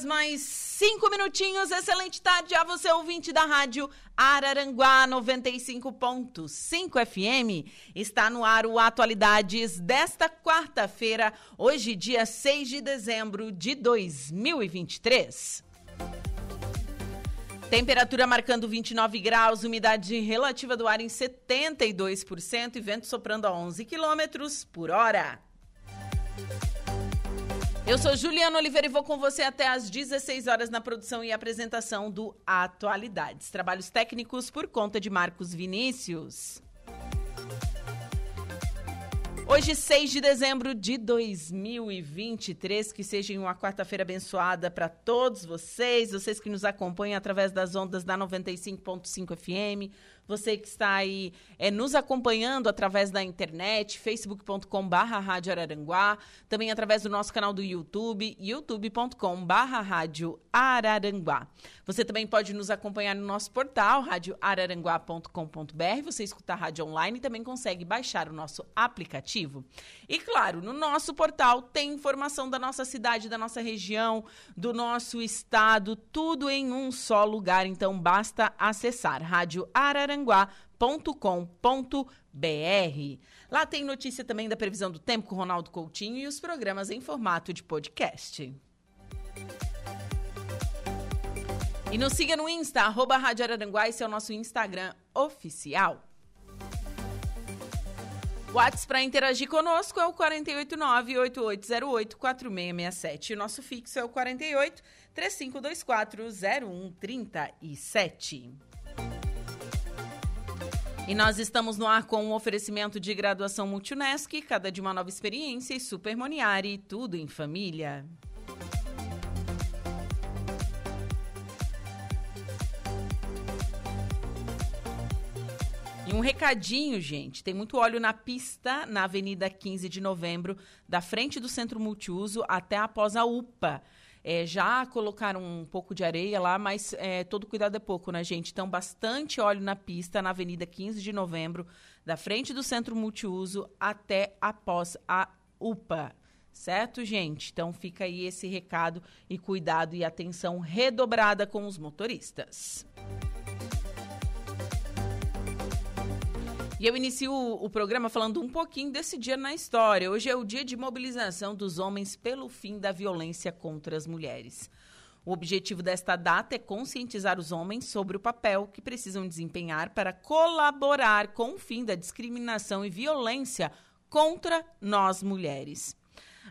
Horas mais cinco minutinhos. Excelente tarde a você, ouvinte da rádio Araranguá 95.5 FM. Está no ar o Atualidades desta quarta-feira, hoje, dia 6 de dezembro de 2023. Temperatura marcando 29 graus, umidade relativa do ar em 72% e vento soprando a 11 quilômetros por hora. Eu sou Juliana Oliveira e vou com você até às 16 horas na produção e apresentação do Atualidades. Trabalhos técnicos por conta de Marcos Vinícius. Hoje, 6 de dezembro de 2023, que seja uma quarta-feira abençoada para todos vocês, vocês que nos acompanham através das ondas da 95.5 FM, você que está aí é, nos acompanhando através da internet, facebook.com.br Rádio Araranguá, também através do nosso canal do YouTube, youtube.com.br Rádio Araranguá. Você também pode nos acompanhar no nosso portal, radioararanguá.com.br. Você escuta a rádio online e também consegue baixar o nosso aplicativo. E claro, no nosso portal tem informação da nossa cidade, da nossa região, do nosso estado, tudo em um só lugar. Então basta acessar Rádio Araranguá araranguá.com.br. Lá tem notícia também da previsão do tempo com Ronaldo Coutinho e os programas em formato de podcast. E nos siga no Insta, arroba Rádio Araranguá, esse é o nosso Instagram oficial. WhatsApp para interagir conosco é o 489-8808-4667. O nosso fixo é o 48 3524 0137. E nós estamos no ar com um oferecimento de graduação Multunesc, cada de uma nova experiência e Super Moniari, tudo em família. E um recadinho, gente. Tem muito óleo na pista na Avenida 15 de Novembro, da frente do Centro Multiuso até após a UPA. É, já colocaram um pouco de areia lá, mas é, todo cuidado é pouco, né, gente? Então, bastante óleo na pista, na Avenida 15 de Novembro, da frente do Centro Multiuso até após a UPA. Certo, gente? Então, fica aí esse recado e cuidado e atenção redobrada com os motoristas. E eu inicio o, o, programa falando um pouquinho desse dia na história. Hoje é o dia de mobilização dos homens pelo fim da violência contra as mulheres. O objetivo desta data é conscientizar os homens sobre o papel que precisam desempenhar para colaborar com o fim da discriminação e violência contra nós mulheres.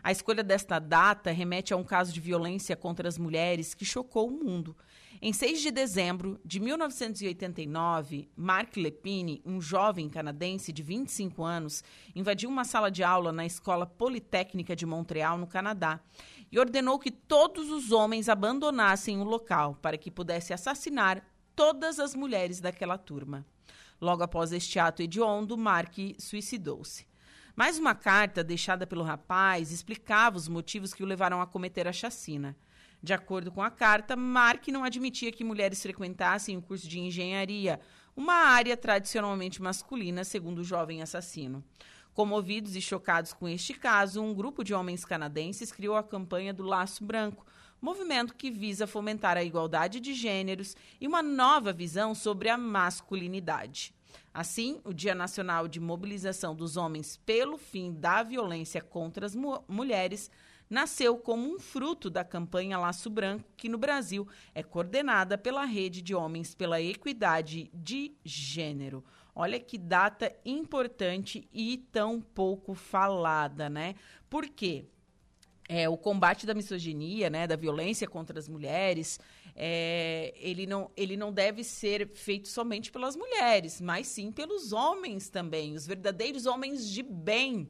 A escolha desta data remete a um caso de violência contra as mulheres que chocou o mundo em 6 de dezembro de 1989, Mark Lepine, um jovem canadense de 25 anos, invadiu uma sala de aula na Escola Politécnica de Montreal, no Canadá, e ordenou que todos os homens abandonassem o local para que pudesse assassinar todas as mulheres daquela turma. Logo após este ato hediondo, Mark suicidou-se. Mais uma carta deixada pelo rapaz explicava os motivos que o levaram a cometer a chacina. De acordo com a carta, Mark não admitia que mulheres frequentassem o curso de engenharia, uma área tradicionalmente masculina, segundo o jovem assassino. Comovidos e chocados com este caso, um grupo de homens canadenses criou a campanha do Laço Branco, movimento que visa fomentar a igualdade de gêneros e uma nova visão sobre a masculinidade. Assim, o Dia Nacional de Mobilização dos Homens pelo Fim da Violência contra as mu Mulheres nasceu como um fruto da campanha Laço Branco, que no Brasil é coordenada pela Rede de Homens pela Equidade de Gênero. Olha que data importante e tão pouco falada, né? Por quê? É, o combate da misoginia, né, da violência contra as mulheres, é, ele, não, ele não deve ser feito somente pelas mulheres, mas sim pelos homens também, os verdadeiros homens de bem.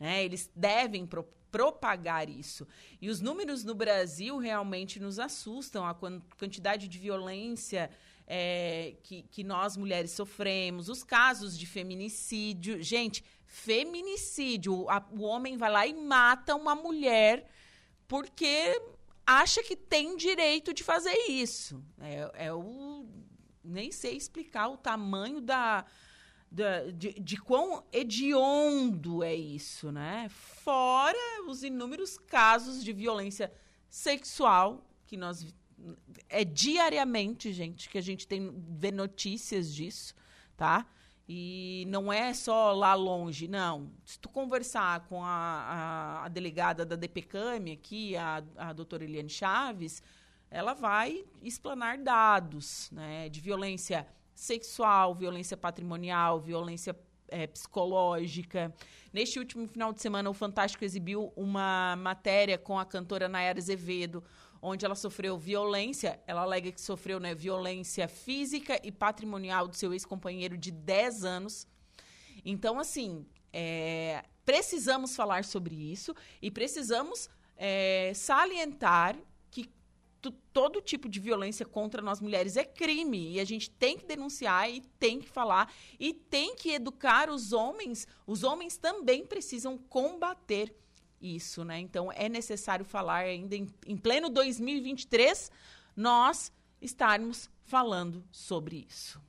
Né? Eles devem pro, propagar isso. E os números no Brasil realmente nos assustam, a quantidade de violência é, que, que nós mulheres sofremos, os casos de feminicídio. Gente, feminicídio, a, o homem vai lá e mata uma mulher porque acha que tem direito de fazer isso. É, é o. Nem sei explicar o tamanho da. Da de, de quão hediondo é isso, né? Fora os inúmeros casos de violência sexual que nós é diariamente, gente, que a gente tem vê notícias disso, tá? E não é só lá longe, não. Se tu conversar com a, a, a delegada da DPCAM aqui, a, a doutora Eliane Chaves, ela vai explanar dados né, de violência sexual, violência patrimonial, violência é, psicológica. Neste último final de semana, o Fantástico exibiu uma matéria com a cantora Nayara Azevedo, onde ela sofreu violência, ela alega que sofreu né, violência física e patrimonial do seu ex-companheiro de 10 anos. Então, assim, é, precisamos falar sobre isso e precisamos é, salientar todo tipo de violência contra nós mulheres é crime e a gente tem que denunciar e tem que falar e tem que educar os homens. Os homens também precisam combater isso, né? Então é necessário falar ainda em, em pleno 2023 nós estarmos falando sobre isso.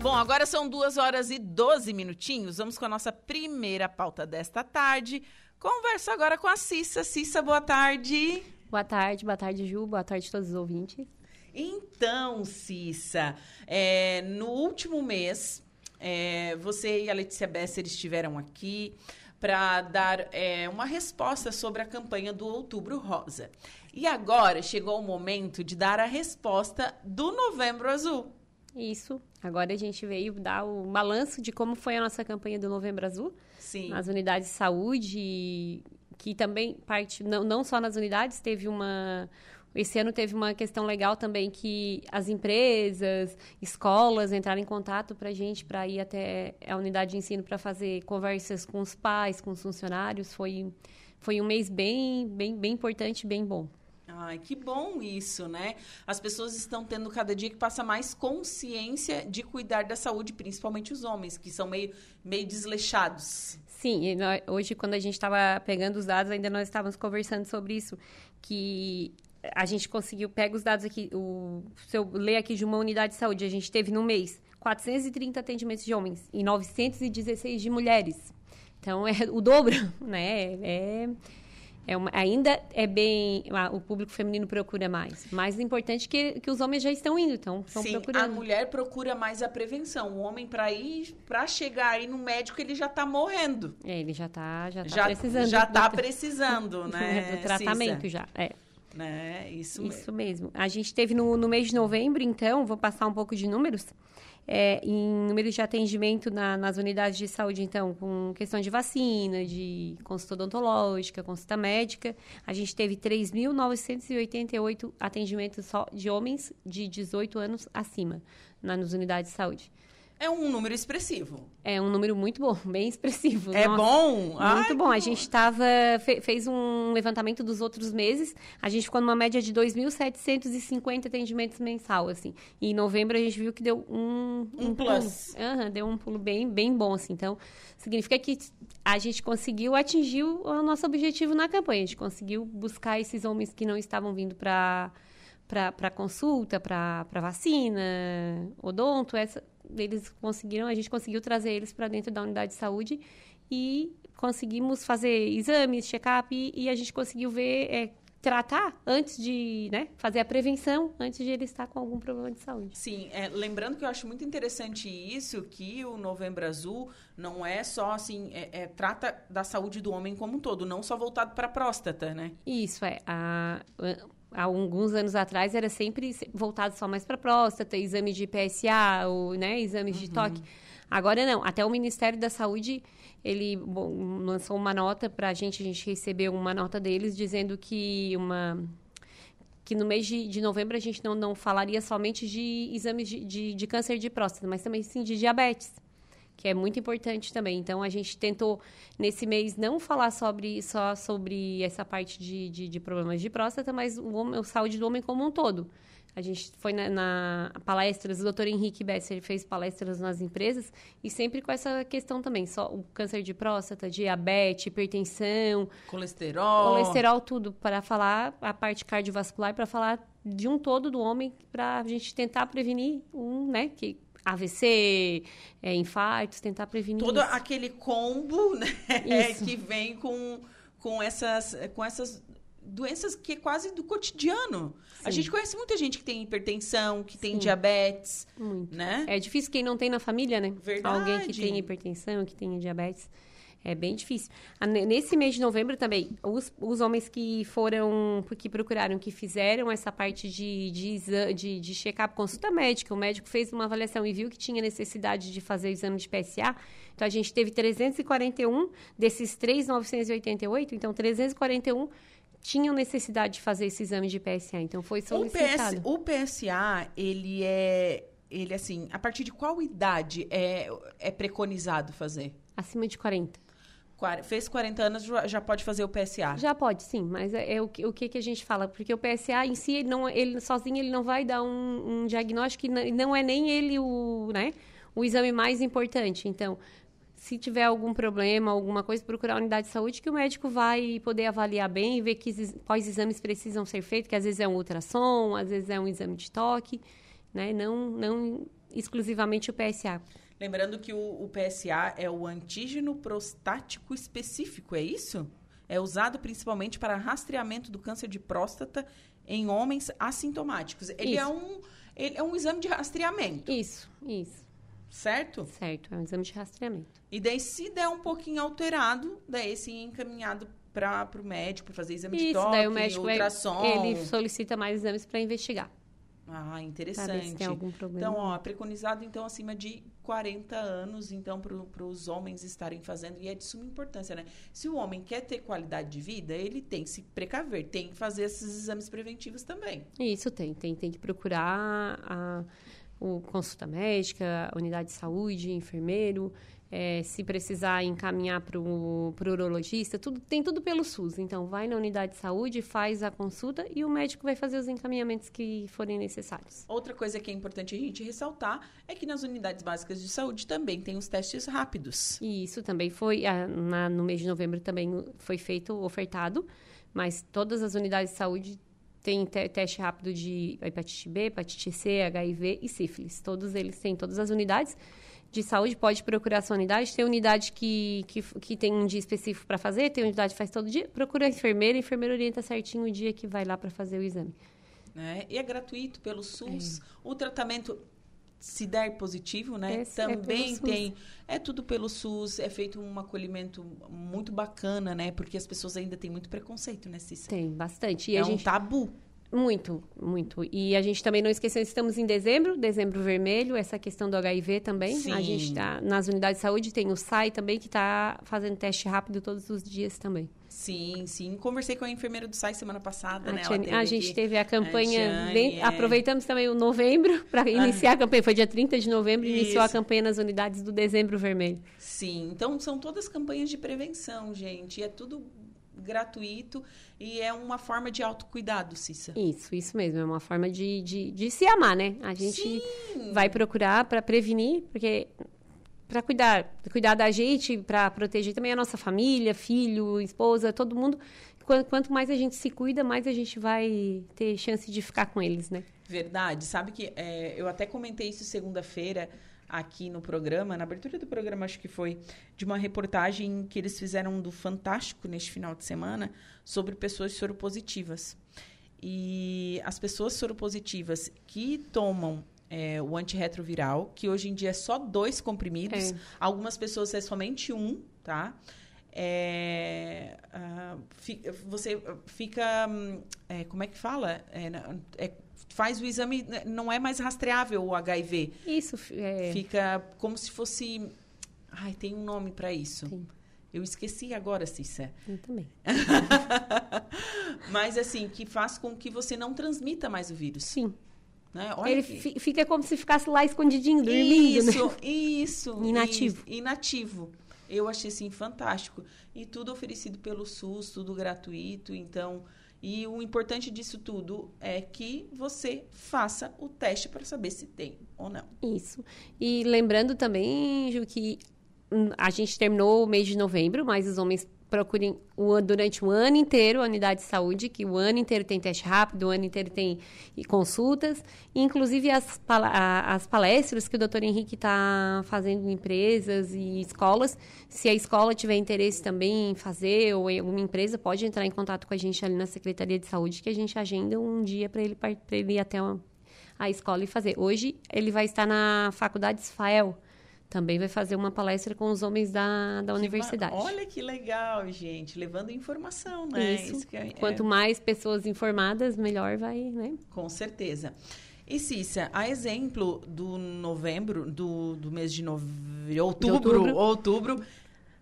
Bom, agora são duas horas e 12 minutinhos. Vamos com a nossa primeira pauta desta tarde. Converso agora com a Cissa. Cissa, boa tarde. Boa tarde, boa tarde, Ju. Boa tarde a todos os ouvintes. Então, Cissa, é, no último mês, é, você e a Letícia Besser estiveram aqui para dar é, uma resposta sobre a campanha do Outubro Rosa. E agora chegou o momento de dar a resposta do Novembro Azul. Isso. Agora a gente veio dar o balanço de como foi a nossa campanha do Novembro Azul. Sim. Nas unidades de saúde, que também parte, não, não só nas unidades, teve uma, esse ano teve uma questão legal também que as empresas, escolas entraram em contato para a gente para ir até a unidade de ensino para fazer conversas com os pais, com os funcionários. Foi, foi um mês bem, bem, bem importante, bem bom. Ai, que bom isso, né? As pessoas estão tendo cada dia que passa mais consciência de cuidar da saúde, principalmente os homens, que são meio, meio desleixados. Sim, nós, hoje quando a gente estava pegando os dados, ainda nós estávamos conversando sobre isso, que a gente conseguiu, pega os dados aqui, o, se eu ler aqui de uma unidade de saúde, a gente teve no mês 430 atendimentos de homens e 916 de mulheres. Então, é o dobro, né? É, é uma, ainda é bem... O público feminino procura mais. Mais importante que, que os homens já estão indo, então estão Sim, procurando. a mulher procura mais a prevenção. O homem, para ir, para chegar aí no médico, ele já está morrendo. É, ele já está já tá já, precisando. Já está precisando, né? do tratamento Cissa? já, é. Né? Isso, Isso mesmo. A gente teve no, no mês de novembro, então, vou passar um pouco de números. É, em números de atendimento na, nas unidades de saúde, então, com questão de vacina, de consulta odontológica, consulta médica, a gente teve 3.988 atendimentos só de homens de 18 anos acima nas unidades de saúde. É um número expressivo. É um número muito bom, bem expressivo. É Nossa, bom? Muito Ai, bom. A gente tava, fe, fez um levantamento dos outros meses. A gente ficou numa média de 2.750 atendimentos mensal, assim. E em novembro a gente viu que deu um... Um, um plus. Uhum, deu um pulo bem, bem bom, assim. Então, significa que a gente conseguiu atingir o nosso objetivo na campanha. A gente conseguiu buscar esses homens que não estavam vindo para para consulta, para vacina, odonto, essa, eles conseguiram, a gente conseguiu trazer eles para dentro da unidade de saúde e conseguimos fazer exames, check-up e, e, a gente conseguiu ver, é, tratar antes de, né, fazer a prevenção antes de ele estar com algum problema de saúde. Sim, é, lembrando que eu acho muito interessante isso, que o Novembro Azul não é só assim, é, é trata da saúde do homem como um todo, não só voltado para a próstata, né? Isso é, a, há alguns anos atrás era sempre voltado só mais para próstata, exame de PSA, ou, né, exames uhum. de toque. Agora não, até o Ministério da Saúde, ele bom, lançou uma nota para a gente, a gente recebeu uma nota deles dizendo que uma que no mês de, de novembro a gente não, não falaria somente de exames de, de, de câncer de próstata, mas também sim de diabetes que é muito importante também. Então, a gente tentou, nesse mês, não falar sobre, só sobre essa parte de, de, de problemas de próstata, mas o, homem, a saúde do homem como um todo. A gente foi na, na palestras, o doutor Henrique Besser fez palestras nas empresas e sempre com essa questão também, só o câncer de próstata, diabetes, hipertensão, colesterol, colesterol tudo para falar a parte cardiovascular para falar de um todo do homem para a gente tentar prevenir um, né, que AVC, é, infartos, tentar prevenir todo isso. aquele combo, né, que vem com com essas com essas doenças que é quase do cotidiano. Sim. A gente conhece muita gente que tem hipertensão, que tem Sim. diabetes, Muito. né? É difícil quem não tem na família, né? Verdade. Alguém que tem hipertensão, que tem diabetes. É bem difícil. Nesse mês de novembro também, os, os homens que foram, que procuraram, que fizeram essa parte de, de, de, de check-up, consulta médica, o médico fez uma avaliação e viu que tinha necessidade de fazer o exame de PSA. Então, a gente teve 341 desses 3,988. Então, 341 tinham necessidade de fazer esse exame de PSA, então foi solicitado. O, PS, o PSA, ele é, ele assim, a partir de qual idade é, é preconizado fazer? Acima de 40. Fez 40 anos, já pode fazer o PSA? Já pode, sim. Mas é, é o, que, o que, que a gente fala? Porque o PSA em si, ele, não, ele sozinho, ele não vai dar um, um diagnóstico e não, não é nem ele o, né, o exame mais importante. Então, se tiver algum problema, alguma coisa, procurar a unidade de saúde que o médico vai poder avaliar bem e ver que, quais exames precisam ser feitos, que às vezes é um ultrassom, às vezes é um exame de toque, né? Não, não exclusivamente o PSA. Lembrando que o, o PSA é o antígeno prostático específico, é isso? É usado principalmente para rastreamento do câncer de próstata em homens assintomáticos. Ele é isso. é um ele é um exame de rastreamento. Isso, isso. Certo? Certo, é um exame de rastreamento. E daí, se der um pouquinho alterado, daí sim encaminhado para o médico para fazer exame Isso, de toque, daí o médico ultrassom. ele solicita mais exames para investigar. Ah, interessante. tem algum problema. Então, ó, preconizado então acima de 40 anos, então, para os homens estarem fazendo, e é de suma importância, né? Se o homem quer ter qualidade de vida, ele tem que se precaver, tem que fazer esses exames preventivos também. Isso tem, tem, tem que procurar a o consulta médica, unidade de saúde, enfermeiro, é, se precisar encaminhar para o urologista, tudo, tem tudo pelo SUS. Então, vai na unidade de saúde, faz a consulta e o médico vai fazer os encaminhamentos que forem necessários. Outra coisa que é importante a gente ressaltar é que nas unidades básicas de saúde também tem os testes rápidos. E isso também foi, na, no mês de novembro também foi feito, ofertado, mas todas as unidades de saúde tem te teste rápido de hepatite B, hepatite C, HIV e sífilis. Todos eles têm todas as unidades de saúde, pode procurar sua unidade. Tem unidade que, que, que tem um dia específico para fazer, tem unidade que faz todo dia. Procura a enfermeira, a enfermeira orienta certinho o dia que vai lá para fazer o exame. É, e é gratuito pelo SUS. É. O tratamento se der positivo, né? Esse é também é tem. É tudo pelo SUS, é feito um acolhimento muito bacana, né? Porque as pessoas ainda têm muito preconceito, né, Cissa? Tem, bastante. E é um gente... tabu. Muito, muito. E a gente também não esqueceu, estamos em dezembro, dezembro vermelho, essa questão do HIV também. Sim. A gente está nas unidades de saúde, tem o SAI também, que está fazendo teste rápido todos os dias também. Sim, sim. Conversei com a enfermeira do SAI semana passada, a né? Tiane, a gente teve a campanha. A é... Aproveitamos também o novembro para iniciar ah. a campanha. Foi dia 30 de novembro, Isso. iniciou a campanha nas unidades do dezembro vermelho. Sim, então são todas campanhas de prevenção, gente. É tudo gratuito e é uma forma de autocuidado, Cissa. Isso, isso mesmo. É uma forma de, de, de se amar, né? A gente Sim. vai procurar para prevenir, porque para cuidar, cuidar da gente, para proteger também a nossa família, filho, esposa, todo mundo. Quanto mais a gente se cuida, mais a gente vai ter chance de ficar com eles, né? Verdade. Sabe que é, eu até comentei isso segunda-feira aqui no programa, na abertura do programa, acho que foi, de uma reportagem que eles fizeram do Fantástico neste final de semana sobre pessoas soropositivas. E as pessoas soropositivas que tomam é, o antirretroviral, que hoje em dia é só dois comprimidos, é. algumas pessoas é somente um, tá? é, uh, fi, você fica. hum, é, como é que fala? É, é, faz o exame, né, não é mais rastreável o HIV. Isso, é, Fica como se fosse. Ai, tem um nome para isso. Tem. Eu esqueci agora, Cissa. eu também. Mas assim, que faz com que você não transmita mais o vírus. Sim. Né? Ele que- fi- fica como se ficasse lá escondidinho, dormindo, né? Isso, isso. Inativo. Isso, inativo. Eu achei assim fantástico. E tudo oferecido pelo SUS, tudo gratuito. Então, e o importante disso tudo é que você faça o teste para saber se tem ou não. Isso. E lembrando também, Ju, que hum, a gente terminou o mês de novembro, mas os homens procurem o an- durante o ano inteiro a unidade de saúde, que o ano inteiro tem teste rápido, o ano inteiro tem consultas, inclusive as, as palestras que o doutor Henrique está fazendo em empresas e escolas. Se a escola tiver interesse também em fazer, ou alguma empresa, pode entrar em contato com a gente ali na Secretaria de Saúde, que a gente agenda um dia para ele, ele ir até uma, a escola e fazer. Hoje ele vai estar na Faculdade Isfael. Também vai fazer uma palestra com os homens da, da universidade. Olha que legal, gente. Levando informação, né? Isso. que é- Quanto mais pessoas informadas, melhor vai, né? Com certeza. E Cissa, a exemplo do novembro, do, do mês de nove... outubro, outubro. outubro,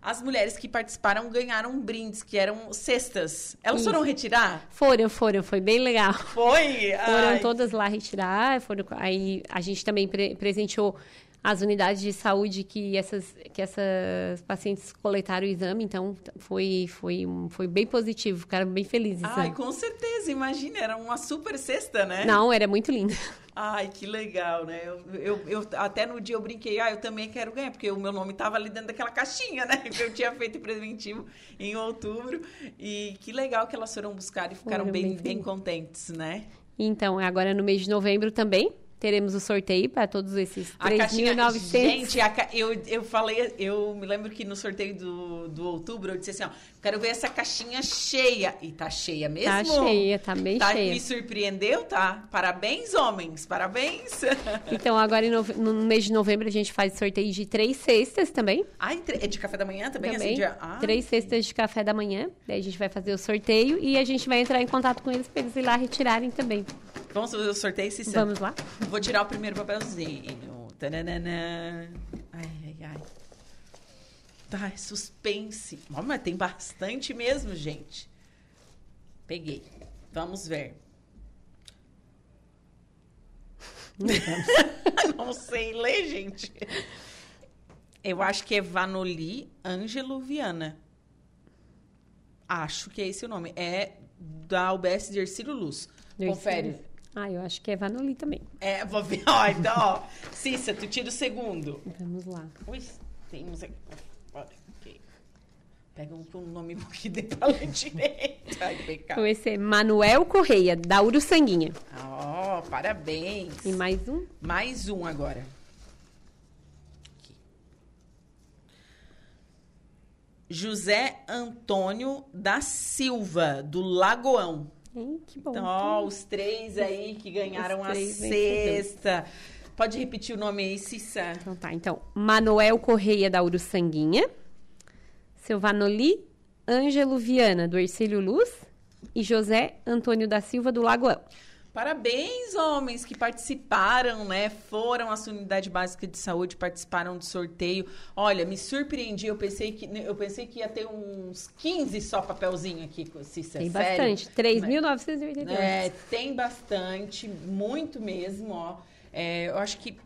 as mulheres que participaram ganharam brindes, que eram cestas. Elas Isso. foram retirar? Foram, foram, foi bem legal. Foi? Foram Ai, todas lá retirar, foram, aí a gente também pre- presenteou as unidades de saúde que essas, que essas pacientes coletaram o exame, então foi, foi, foi bem positivo, ficaram bem felizes. Ai, né? com certeza, imagina, era uma super cesta, né? Não, era muito lindo. Ai, que legal, né? Eu, eu, eu- até no dia eu brinquei, ah, eu também quero ganhar, porque o meu nome estava ali dentro daquela caixinha, né? Que eu tinha feito preventivo em outubro. E que legal que elas foram buscar e ficaram Foram bem, bem bem contentes, né? Então, agora no mês de novembro também, teremos o sorteio para todos esses A caixinha, 3.900. gente, ca- eu, eu falei, eu me lembro que no sorteio do, do outubro eu disse assim, ó, quero ver essa caixinha cheia. E tá cheia mesmo? Tá cheia, tá bem Tá, cheia. Me surpreendeu, tá? Parabéns, homens, parabéns. Então, agora nove- no mês de novembro a gente faz sorteio de três cestas também. Tre- é de café da manhã também? também Assim, dia... ah, Três cestas de café da manhã. Daí a gente vai fazer o sorteio e a gente vai entrar em contato com eles para eles ir lá retirarem também. Vamos fazer o sorteio, Cissa? Vamos lá? Vou tirar o primeiro papelzinho. Tananana. Ai, ai, ai. Tá, é suspense. Mas tem bastante mesmo, gente. Peguei. Vamos ver. Não sei ler, gente. Eu acho que é Vanoli Ângelo Viana. Acho que é esse o nome. É da UBS de Ercílio Luz. Confere. Ah, eu acho que é Vanoli também. É, vou ver. Ó, então, ó. Cissa, tu tira o segundo. Vamos lá. Ui, temos aqui. Pega um o nome que dê pra ler direito. Ai, Então pecado. esse é Manuel Correia, da Uruçanguinha. Ó, parabéns. E mais um. Mais um agora. Aqui. José Antônio da Silva, do Lagoão. Hein, que bom. Então, ó, os três aí que ganharam a cesta. Pode repetir o nome aí, Cissa? Então tá, então, Manuel Correia da Uruçanguinha, seu Vanoli Ângelo Viana do Ercílio Luz e José Antônio da Silva do Lagoão. Parabéns, homens que participaram, né? Foram à sua unidade básica de saúde, participaram do sorteio. Olha, me surpreendi. Eu pensei que eu pensei que ia ter uns 15 só papelzinho aqui, Cissa. Tem sério. bastante, 3.988. É, tem bastante, muito mesmo, ó. É, eu acho que,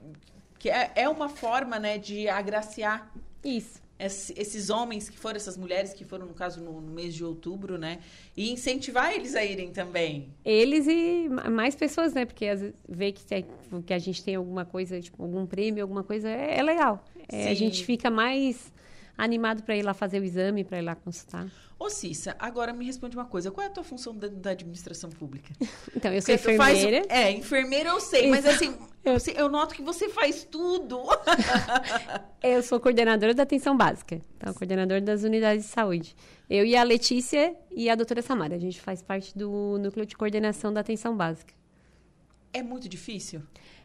que é, é uma forma, né, de agraciar Isso. Esse- esses homens que foram, essas mulheres que foram, no caso, no, no mês de outubro, né? E incentivar eles a irem também. Eles e ma- mais pessoas, né? Porque às vezes vê que, tem- que a gente tem alguma coisa, tipo, algum prêmio, alguma coisa, é, é legal. É, a gente fica mais animado para ir lá fazer o exame, para ir lá consultar. Ô, Cissa, agora me responde uma coisa. Qual é a tua função dentro da administração pública? Então, eu sou faz o- enfermeira. é, enfermeira eu sei, mas Isso. assim, eu, eu noto que você faz tudo. Eu sou coordenadora da atenção básica, então, coordenadora das unidades de saúde. Eu e a Letícia e a doutora Samara, a gente faz parte do núcleo de coordenação da atenção básica. É muito difícil? É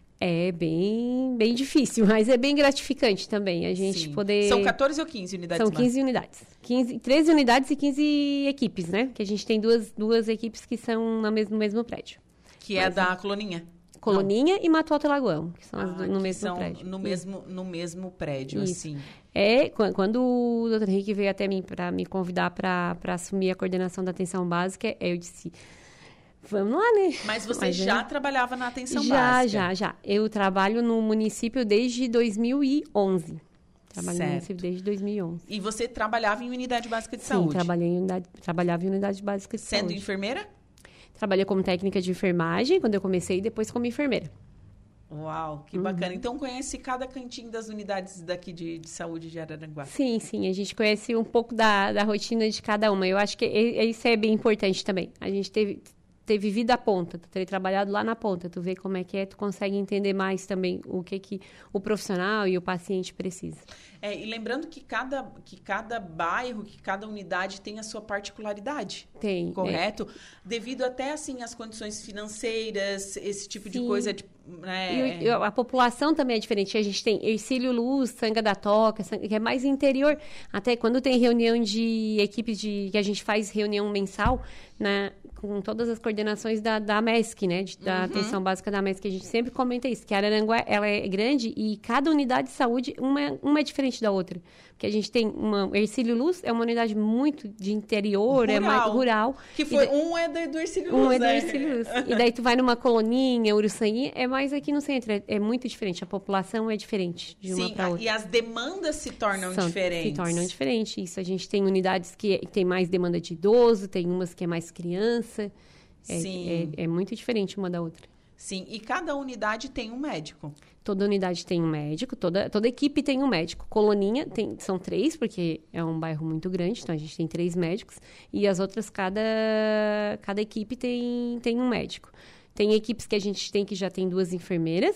bem, bem difícil, mas é bem gratificante também a gente Sim. poder. São 14 ou 15 unidades São básicas? 15 unidades. 15, 13 unidades e 15 equipes, né? Que a gente tem duas, duas equipes que são no mesmo, no mesmo prédio. Que é da coloninha. Coloninha e Mato Alto Lagoão, que são as Ah, du- no que mesmo são prédio. No Isso. mesmo, no mesmo prédio, Isso. assim. É, quan- quando o Dr. Henrique veio até mim para me convidar para assumir a coordenação da atenção básica, eu disse, vamos lá, né? Mas você Mas é- já trabalhava na atenção já, básica? já, já. Eu trabalho no município desde 2011. Trabalho Certo. no município desde 2011. E você trabalhava em unidade básica de Sim, saúde? trabalhei em unidade, trabalhava em unidade básica de Sendo saúde. enfermeira? Trabalhei como técnica de enfermagem quando eu comecei e depois como enfermeira. Uau, que Uhum. bacana. Então conhece cada cantinho das unidades daqui de, de saúde de Araranguá. Sim, sim, a gente conhece um pouco da, da rotina de cada uma. Eu acho que isso é bem importante também. A gente teve, ter vivido a ponta, tu ter trabalhado lá na ponta, tu vê como é que é, tu consegue entender mais também o que, que o profissional e o paciente precisa. É, e lembrando que cada, que cada bairro, que cada unidade tem a sua particularidade. Tem. é, Correto? Devido até, assim, às condições financeiras, esse tipo de Sim. coisa, de, né? E e a população também é diferente. A gente tem Ercílio Luz, Sanga da Toca, que é mais interior. Até quando tem reunião de equipes de. que a gente faz reunião mensal, né? Com todas as coordenações da, da MESC, né? de- da atenção básica da MESC, a gente sempre comenta isso, que a Araranguá ela é grande e cada unidade de saúde, uma, uma é diferente da outra. Porque a gente tem uma. Ercílio Luz é uma unidade muito de interior, é mais Rural. rural. Que foi, da- um é do, do Ercílio um Luz, é do né? Ercílio Luz. E daí tu vai numa coloninha, Uruçanha, é mais aqui no centro. É, é muito diferente. A população é diferente de uma Sim, para outra. e as demandas se tornam São- diferentes. Se tornam diferentes. Isso, a gente tem unidades que tem mais demanda de idoso, tem umas que é mais criança. É, Sim. é, é muito diferente uma da outra. Sim, e cada unidade tem um médico. Toda unidade tem um médico, toda, toda equipe tem um médico. Coloninha tem, são três, porque é um bairro muito grande, então a gente tem três médicos. E as outras, cada, cada equipe tem, tem um médico. Tem equipes que a gente tem que já tem duas enfermeiras.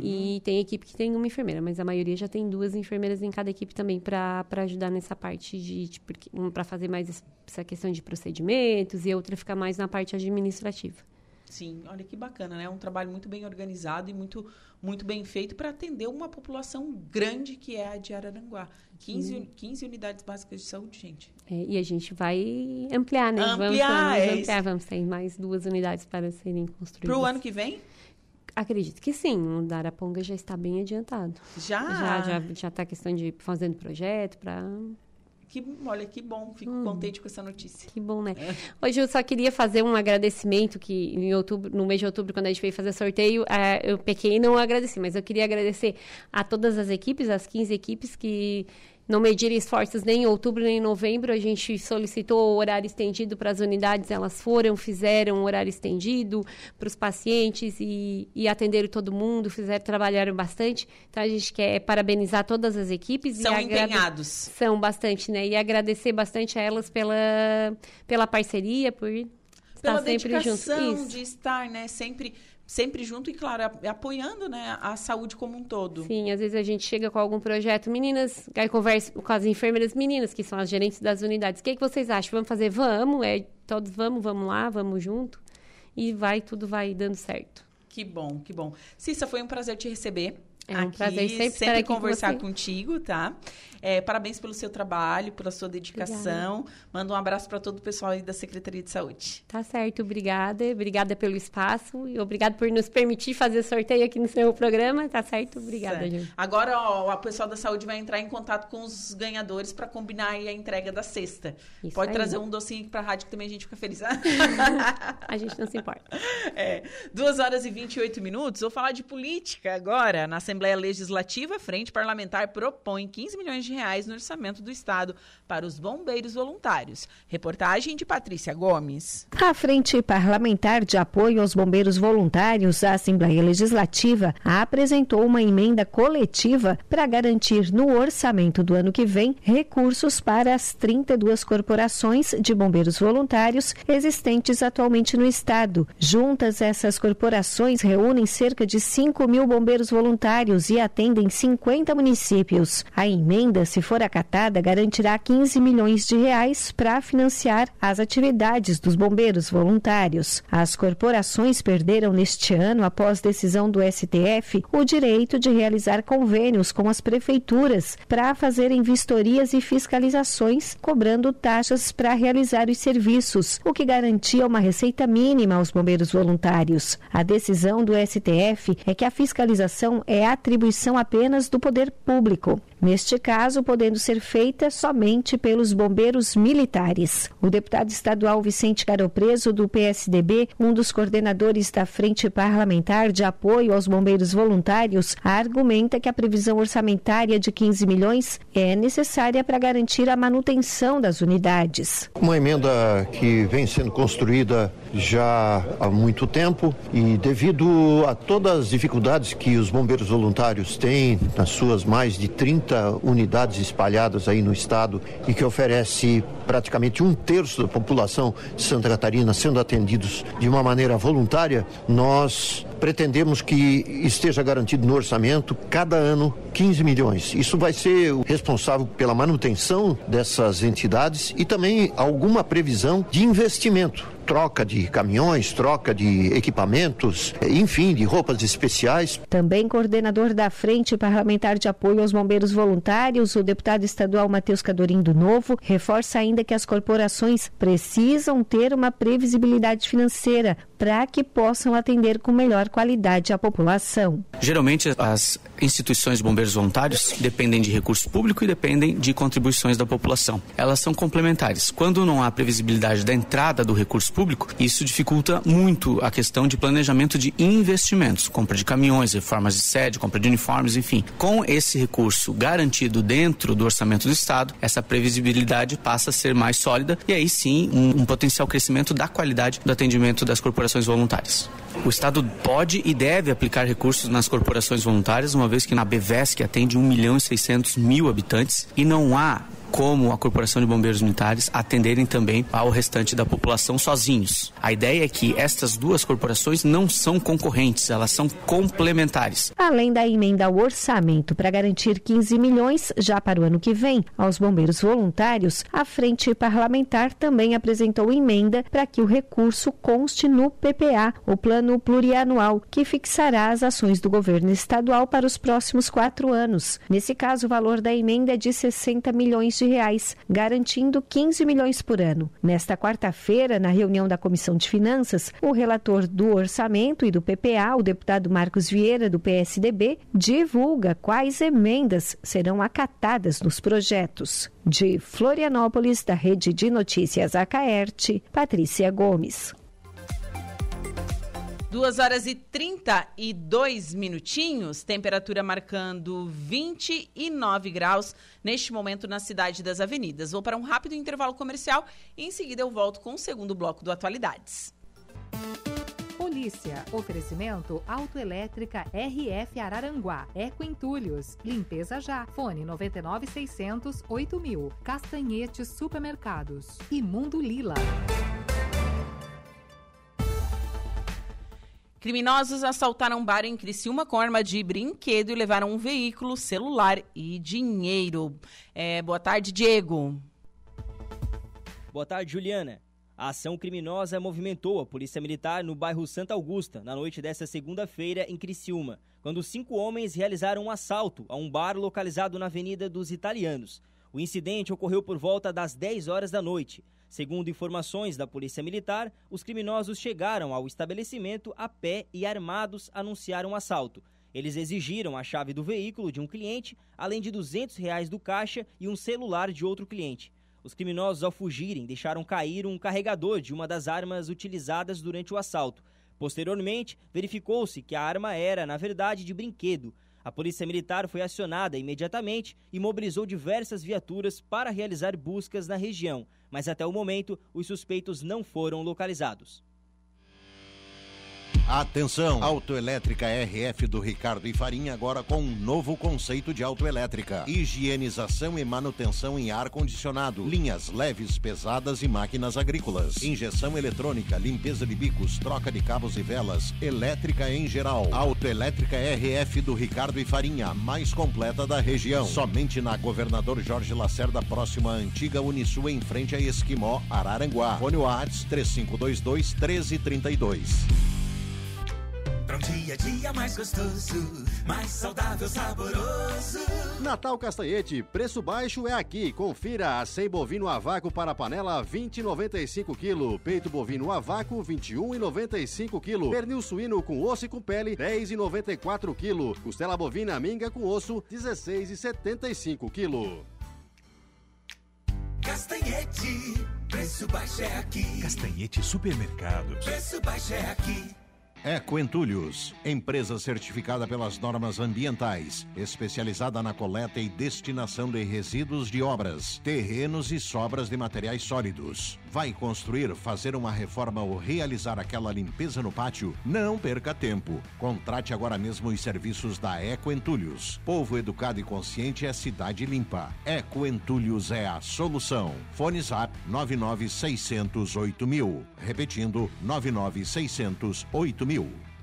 E tem equipe que tem uma enfermeira, mas a maioria já tem duas enfermeiras em cada equipe também para ajudar nessa parte de, de para fazer mais es- essa questão de procedimentos e a outra ficar mais na parte administrativa. Sim, olha que bacana, né? É um trabalho muito bem organizado e muito, muito bem feito para atender uma população grande que é a de Araranguá. 15, uni- 15 unidades básicas de saúde, gente. É, e a gente vai ampliar, né? Ampliar, vamos, vamos é ampliar, vamos ter mais duas unidades para serem construídas. Para o ano que vem? Acredito que sim, o da Araponga já está bem adiantado. Já? Já já já está questão de fazendo projeto para Que, olha, que bom. Fico Hum. contente com essa notícia. que bom, né? É. Hoje eu só queria fazer um agradecimento que em outubro, no mês de outubro, quando a gente veio fazer sorteio, eh, eu pequei e não agradeci, mas eu queria agradecer a todas as equipes, as 15 equipes que não mediram esforços nem em outubro nem em novembro. A gente solicitou o horário estendido para as unidades, elas foram, fizeram horário estendido para os pacientes e, e atenderam todo mundo, fizeram, trabalharam bastante. Então a gente quer parabenizar todas as equipes São e empenhados. são bastante, né? E agradecer bastante a elas pela, pela parceria, por Pela estar sempre dedicação junto. Isso. de estar, né? Sempre, sempre junto e, claro, apoiando né, a saúde como um todo. Sim, às vezes a gente chega com algum projeto, meninas, aí conversa com as enfermeiras meninas, que são as gerentes das unidades. O que, que vocês acham? Vamos fazer? Vamos, é, todos vamos, vamos lá, vamos junto. E vai, tudo vai dando certo. Que bom, que bom. Cissa, foi um prazer te receber. É um aqui, prazer sempre com conversar você. contigo, tá? É, parabéns pelo seu trabalho, pela sua dedicação. Manda um abraço para todo o pessoal aí da Secretaria de Saúde. Tá certo, obrigada. Obrigada pelo espaço e obrigado por nos permitir fazer sorteio aqui no seu programa. Tá certo? Obrigada, Certo. Ju. Agora, ó, a pessoal da saúde vai entrar em contato com os ganhadores para combinar aí a entrega da cesta. Isso Pode aí. trazer um docinho para a rádio que também a gente fica feliz. A gente não se importa. É, 2 horas e 28 minutos. Vou falar de política agora. Na Assembleia Legislativa, Frente Parlamentar propõe 15 milhões de reais no orçamento do Estado para os bombeiros voluntários. Reportagem de Patrícia Gomes. A Frente Parlamentar de Apoio aos Bombeiros Voluntários, a Assembleia Legislativa, apresentou uma emenda coletiva para garantir no orçamento do ano que vem recursos para as 32 corporações de bombeiros voluntários existentes atualmente no Estado. Juntas, essas corporações reúnem cerca de 5 mil bombeiros voluntários e atendem 50 municípios. A emenda, se for acatada, garantirá 15 milhões de reais para financiar as atividades dos bombeiros voluntários. As corporações perderam neste ano, após decisão do STF, o direito de realizar convênios com as prefeituras para fazerem vistorias e fiscalizações, cobrando taxas para realizar os serviços, o que garantia uma receita mínima aos bombeiros voluntários. A decisão do STF é que a fiscalização é atribuição apenas do poder público. Neste caso, podendo ser feita somente pelos bombeiros militares. O deputado estadual Vicente Caropreso, do PSDB, um dos coordenadores da Frente Parlamentar de Apoio aos Bombeiros Voluntários, argumenta que a previsão orçamentária de 15 milhões é necessária para garantir a manutenção das unidades. Uma emenda que vem sendo construída já há muito tempo e devido a todas as dificuldades que os bombeiros voluntários têm nas suas mais de 30 unidades espalhadas aí no estado e que oferece praticamente um terço da população de Santa Catarina sendo atendidos de uma maneira voluntária, nós pretendemos que esteja garantido no orçamento cada ano 15 milhões. Isso vai ser o responsável pela manutenção dessas entidades e também alguma previsão de investimento troca de caminhões, troca de equipamentos, enfim, de roupas especiais. Também coordenador da Frente Parlamentar de Apoio aos Bombeiros Voluntários, o deputado estadual Matheus Cadorim do Novo, reforça ainda que as corporações precisam ter uma previsibilidade financeira para que possam atender com melhor qualidade a população. Geralmente as instituições de bombeiros voluntários dependem de recurso público e dependem de contribuições da população. Elas são complementares. Quando não há previsibilidade da entrada do recurso público, isso dificulta muito a questão de planejamento de investimentos, compra de caminhões, reformas de sede, compra de uniformes, enfim. Com esse recurso garantido dentro do orçamento do Estado, essa previsibilidade passa a ser mais sólida e aí sim um, um potencial crescimento da qualidade do atendimento das corporações voluntárias. O Estado pode e deve aplicar recursos nas corporações voluntárias, uma vez que na BVESC atende 1 milhão e 600 mil habitantes e não há como a Corporação de Bombeiros Militares atenderem também ao restante da população sozinhos. A ideia é que estas duas corporações não são concorrentes, elas são complementares. Além da emenda ao orçamento para garantir 15 milhões já para o ano que vem aos bombeiros voluntários, a Frente Parlamentar também apresentou emenda para que o recurso conste no PPA, o Plano Plurianual, que fixará as ações do governo estadual para os próximos quatro anos. Nesse caso, o valor da emenda é de 60 milhões de de reais, garantindo 15 milhões por ano. Nesta quarta-feira, na reunião da Comissão de Finanças, o relator do orçamento e do PPA, o deputado Marcos Vieira, do PSDB, divulga quais emendas serão acatadas nos projetos. De Florianópolis, da Rede de Notícias Acaerte, Patrícia Gomes. 2 horas e 32 minutinhos, temperatura marcando 29 graus neste momento na cidade das avenidas. Vou para um rápido intervalo comercial e em seguida eu volto com o segundo bloco do Atualidades. Polícia. Oferecimento Autoelétrica RF Araranguá. Eco Entulhos. Limpeza já. Fone 99600 8000. Castanhetes Supermercados. E Mundo Lila. Criminosos assaltaram um bar em Criciúma com arma de brinquedo e levaram um veículo, celular e dinheiro. É, boa tarde, Diego. Boa tarde, Juliana. A ação criminosa movimentou a Polícia Militar no bairro Santa Augusta na noite desta segunda-feira em Criciúma, quando cinco homens realizaram um assalto a um bar localizado na Avenida dos Italianos. O incidente ocorreu por volta das 10 horas da noite. Segundo informações da Polícia Militar, os criminosos chegaram ao estabelecimento a pé e armados anunciaram o assalto. Eles exigiram a chave do veículo de um cliente, além de 200 reais do caixa e um celular de outro cliente. Os criminosos, ao fugirem, deixaram cair um carregador de uma das armas utilizadas durante o assalto. Posteriormente, verificou-se que a arma era, na verdade, de brinquedo. A Polícia Militar foi acionada imediatamente e mobilizou diversas viaturas para realizar buscas na região mas até o momento os suspeitos não foram localizados. Atenção! Autoelétrica RF do Ricardo e Farinha agora com um novo conceito de autoelétrica. Higienização e manutenção em ar-condicionado. Linhas leves, pesadas e máquinas agrícolas. Injeção eletrônica, limpeza de bicos, troca de cabos e velas. Elétrica em geral. Autoelétrica RF do Ricardo e Farinha, mais completa da região. Somente na Governador Jorge Lacerda, próxima à antiga Unisul, em frente a Esquimó, Araranguá. Fone Whats 3522 1332. Pra um dia a dia mais gostoso, mais saudável, saboroso. Natal Castanhete, preço baixo é aqui. Confira a 100 bovino a vácuo para panela 20,95 kg, peito bovino a vácuo 21,95 kg, pernil suíno com osso e com pele 10,94 kg, costela bovina minga com osso 16,75 kg. Castanhete, preço baixo é aqui. Castanhete Supermercados. Preço baixo é aqui. Eco Entulhos, empresa certificada pelas normas ambientais, especializada na coleta e destinação de resíduos de obras, terrenos e sobras de materiais sólidos. Vai construir, fazer uma reforma ou realizar aquela limpeza no pátio? Não perca tempo. Contrate agora mesmo os serviços da Eco Entulhos. Povo educado e consciente é cidade limpa. Eco Entulhos é a solução. Fone Zap 99608 mil. Repetindo, 99608 mil.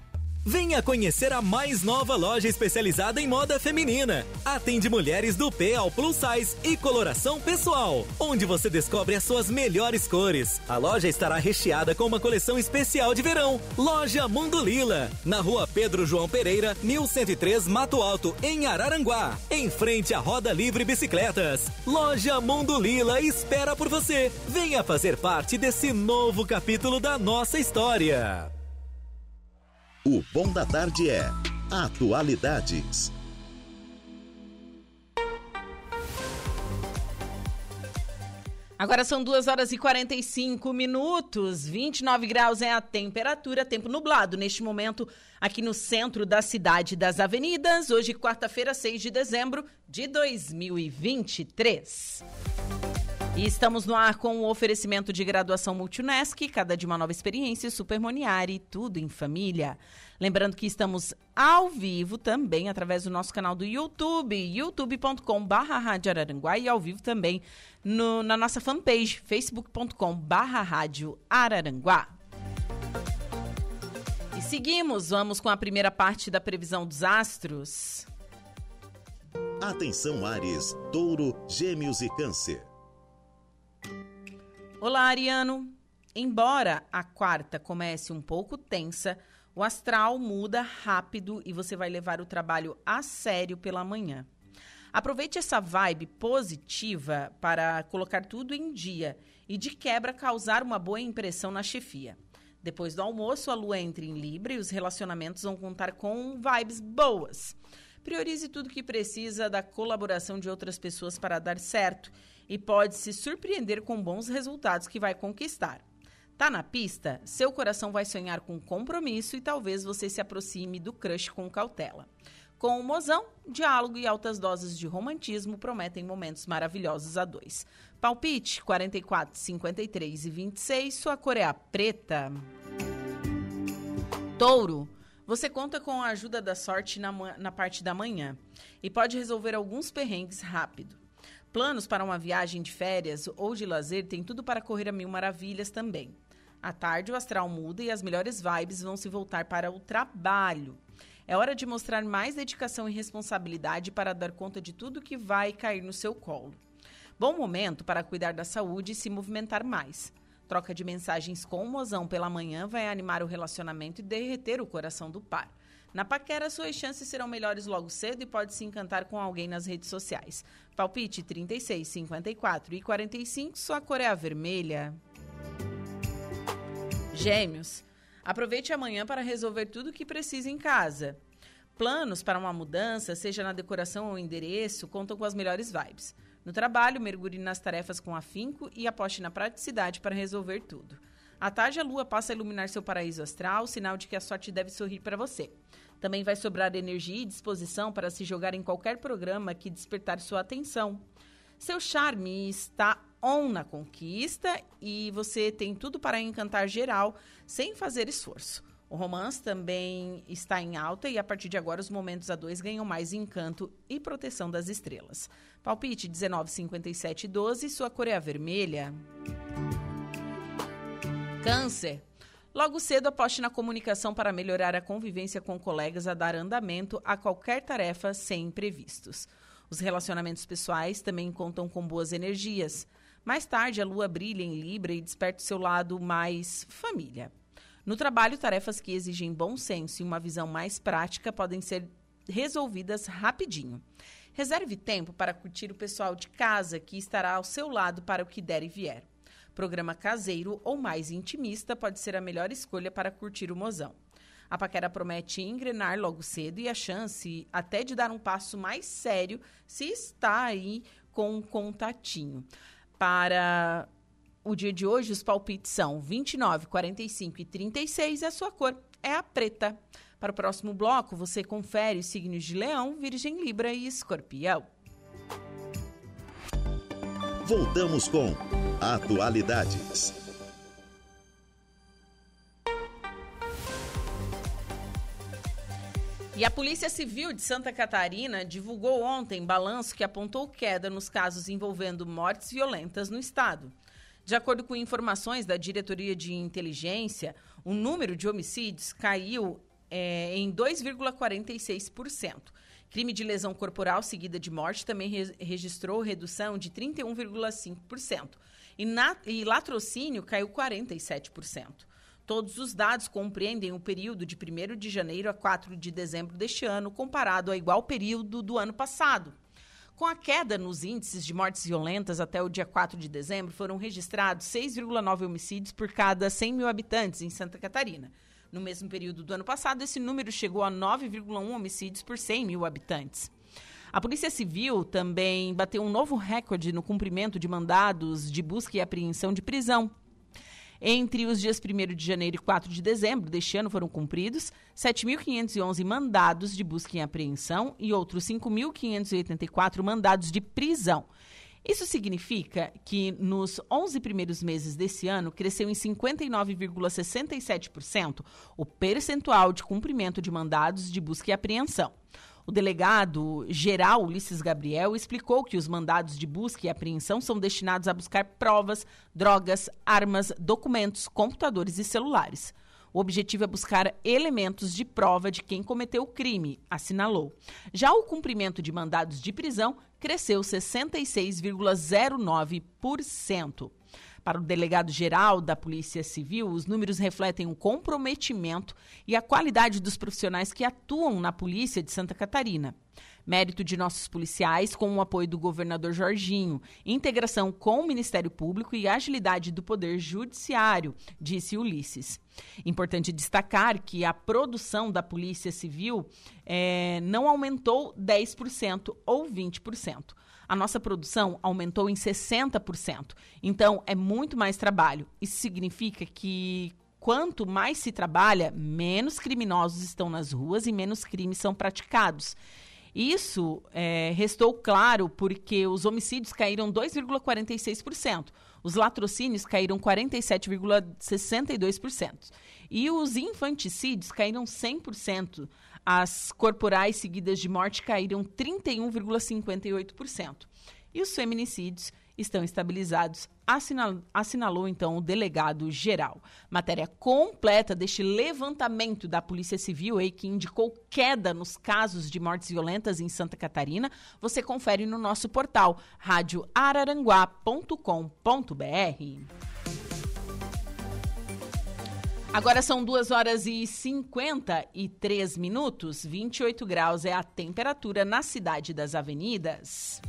Venha conhecer a mais nova loja especializada em moda feminina. Atende mulheres do P ao Plus Size e coloração pessoal, onde você descobre as suas melhores cores. A loja estará recheada com uma coleção especial de verão. Loja Mundo Lila, na rua Pedro João Pereira, 1103 Mato Alto, em Araranguá, em frente à Roda Livre Bicicletas. Loja Mundo Lila espera por você. Venha fazer parte desse novo capítulo da nossa história. O Bom da Tarde é Atualidades. Agora são 2 horas e 45 minutos, 29 graus é a temperatura, tempo nublado neste momento aqui no centro da cidade das avenidas. Hoje, quarta-feira, 6 de dezembro de 2023. E estamos no ar com o oferecimento de graduação Multunesc, cada de uma nova experiência, Supermoniari, tudo em família. Lembrando que estamos ao vivo também através do nosso canal do YouTube, youtube.com.br e ao vivo também no, na nossa fanpage, facebook.com.br Araranguá. E seguimos, vamos com a primeira parte da previsão dos astros. Atenção Ares, Touro, Gêmeos e Câncer. Olá, Ariano. Embora a quarta comece um pouco tensa, o astral muda rápido e você vai levar o trabalho a sério pela manhã. Aproveite essa vibe positiva para colocar tudo em dia e, de quebra, causar uma boa impressão na chefia. Depois do almoço, a lua entra em Libra e os relacionamentos vão contar com vibes boas. Priorize tudo que precisa da colaboração de outras pessoas para dar certo e pode se surpreender com bons resultados que vai conquistar. Tá na pista? Seu coração vai sonhar com compromisso e talvez você se aproxime do crush com cautela. Com o mozão, diálogo e altas doses de romantismo prometem momentos maravilhosos a dois. Palpite 44, 53 e 26, sua cor é a preta. Touro, você conta com a ajuda da sorte na, na parte da manhã e pode resolver alguns perrengues rápido. Planos para uma viagem de férias ou de lazer tem tudo para correr a mil maravilhas também. À tarde, o astral muda e as melhores vibes vão se voltar para o trabalho. É hora de mostrar mais dedicação e responsabilidade para dar conta de tudo que vai cair no seu colo. Bom momento para cuidar da saúde e se movimentar mais. Troca de mensagens com o mozão pela manhã vai animar o relacionamento e derreter o coração do par. Na paquera, suas chances serão melhores logo cedo e pode se encantar com alguém nas redes sociais. Palpite 36, 54 e 45, sua cor é a vermelha. Gêmeos, aproveite amanhã para resolver tudo o que precisa em casa. Planos para uma mudança, seja na decoração ou endereço, contam com as melhores vibes. No trabalho, mergulhe nas tarefas com afinco e aposte na praticidade para resolver tudo. À tarde, a lua passa a iluminar seu paraíso astral, sinal de que a sorte deve sorrir para você. Também vai sobrar energia e disposição para se jogar em qualquer programa que despertar sua atenção. Seu charme está on na conquista e você tem tudo para encantar geral sem fazer esforço. O romance também está em alta e a partir de agora os momentos a dois ganham mais encanto e proteção das estrelas. Palpite 19, 57 12, sua cor é a vermelha. Câncer. Logo cedo, aposte na comunicação para melhorar a convivência com colegas a dar andamento a qualquer tarefa sem imprevistos. Os relacionamentos pessoais também contam com boas energias. Mais tarde, a lua brilha em Libra e desperta o seu lado mais família. No trabalho, tarefas que exigem bom senso e uma visão mais prática podem ser resolvidas rapidinho. Reserve tempo para curtir o pessoal de casa que estará ao seu lado para o que der e vier. Programa caseiro ou mais intimista pode ser a melhor escolha para curtir o mozão. A paquera promete engrenar logo cedo e a chance até de dar um passo mais sério se está aí com um contatinho. Para o dia de hoje, os palpites são 29, 45 e 36 e a sua cor é a preta. Para o próximo bloco, você confere os signos de Leão, Virgem, Libra e Escorpião. Voltamos com Atualidades. E a Polícia Civil de Santa Catarina divulgou ontem balanço que apontou queda nos casos envolvendo mortes violentas no estado. De acordo com informações da Diretoria de Inteligência, o número de homicídios caiu é, em 2,46%. Crime de lesão corporal seguida de morte também re registrou redução de 31,5%. E, e latrocínio caiu 47%. Todos os dados compreendem o período de 1 de janeiro a 4 de dezembro deste ano, comparado ao igual período do ano passado. Com a queda nos índices de mortes violentas até o dia 4 de dezembro, foram registrados 6,9 homicídios por cada 100 mil habitantes em Santa Catarina. No mesmo período do ano passado, esse número chegou a 9,1 homicídios por 100 mil habitantes. A Polícia Civil também bateu um novo recorde no cumprimento de mandados de busca e apreensão de prisão. Entre os dias 1 de janeiro e 4 de dezembro deste ano foram cumpridos 7.511 mandados de busca e apreensão e outros 5.584 mandados de prisão. Isso significa que nos 11 primeiros meses desse ano cresceu em 59,67% o percentual de cumprimento de mandados de busca e apreensão. O delegado geral Ulisses Gabriel explicou que os mandados de busca e apreensão são destinados a buscar provas, drogas, armas, documentos, computadores e celulares. O objetivo é buscar elementos de prova de quem cometeu o crime, assinalou. Já o cumprimento de mandados de prisão cresceu 66,09%. Para o delegado-geral da Polícia Civil, os números refletem o comprometimento e a qualidade dos profissionais que atuam na Polícia de Santa Catarina. Mérito de nossos policiais com o apoio do governador Jorginho, integração com o Ministério Público e agilidade do Poder Judiciário, disse Ulisses. Importante destacar que a produção da Polícia Civil é, não aumentou 10% ou 20% a nossa produção aumentou em 60%. Então, é muito mais trabalho. Isso significa que quanto mais se trabalha, menos criminosos estão nas ruas e menos crimes são praticados. Isso é, restou claro porque os homicídios caíram 2,46%, os latrocínios caíram 47,62% e os infanticídios caíram 100%. As corporais seguidas de morte caíram 31,58%. E os feminicídios estão estabilizados, assinalou, assinalou então o delegado geral. Matéria completa deste levantamento da Polícia Civil aí, que indicou queda nos casos de mortes violentas em Santa Catarina, você confere no nosso portal radioararanguá.com.br. Agora são 2 horas e 53 minutos, 28 graus é a temperatura na cidade das avenidas.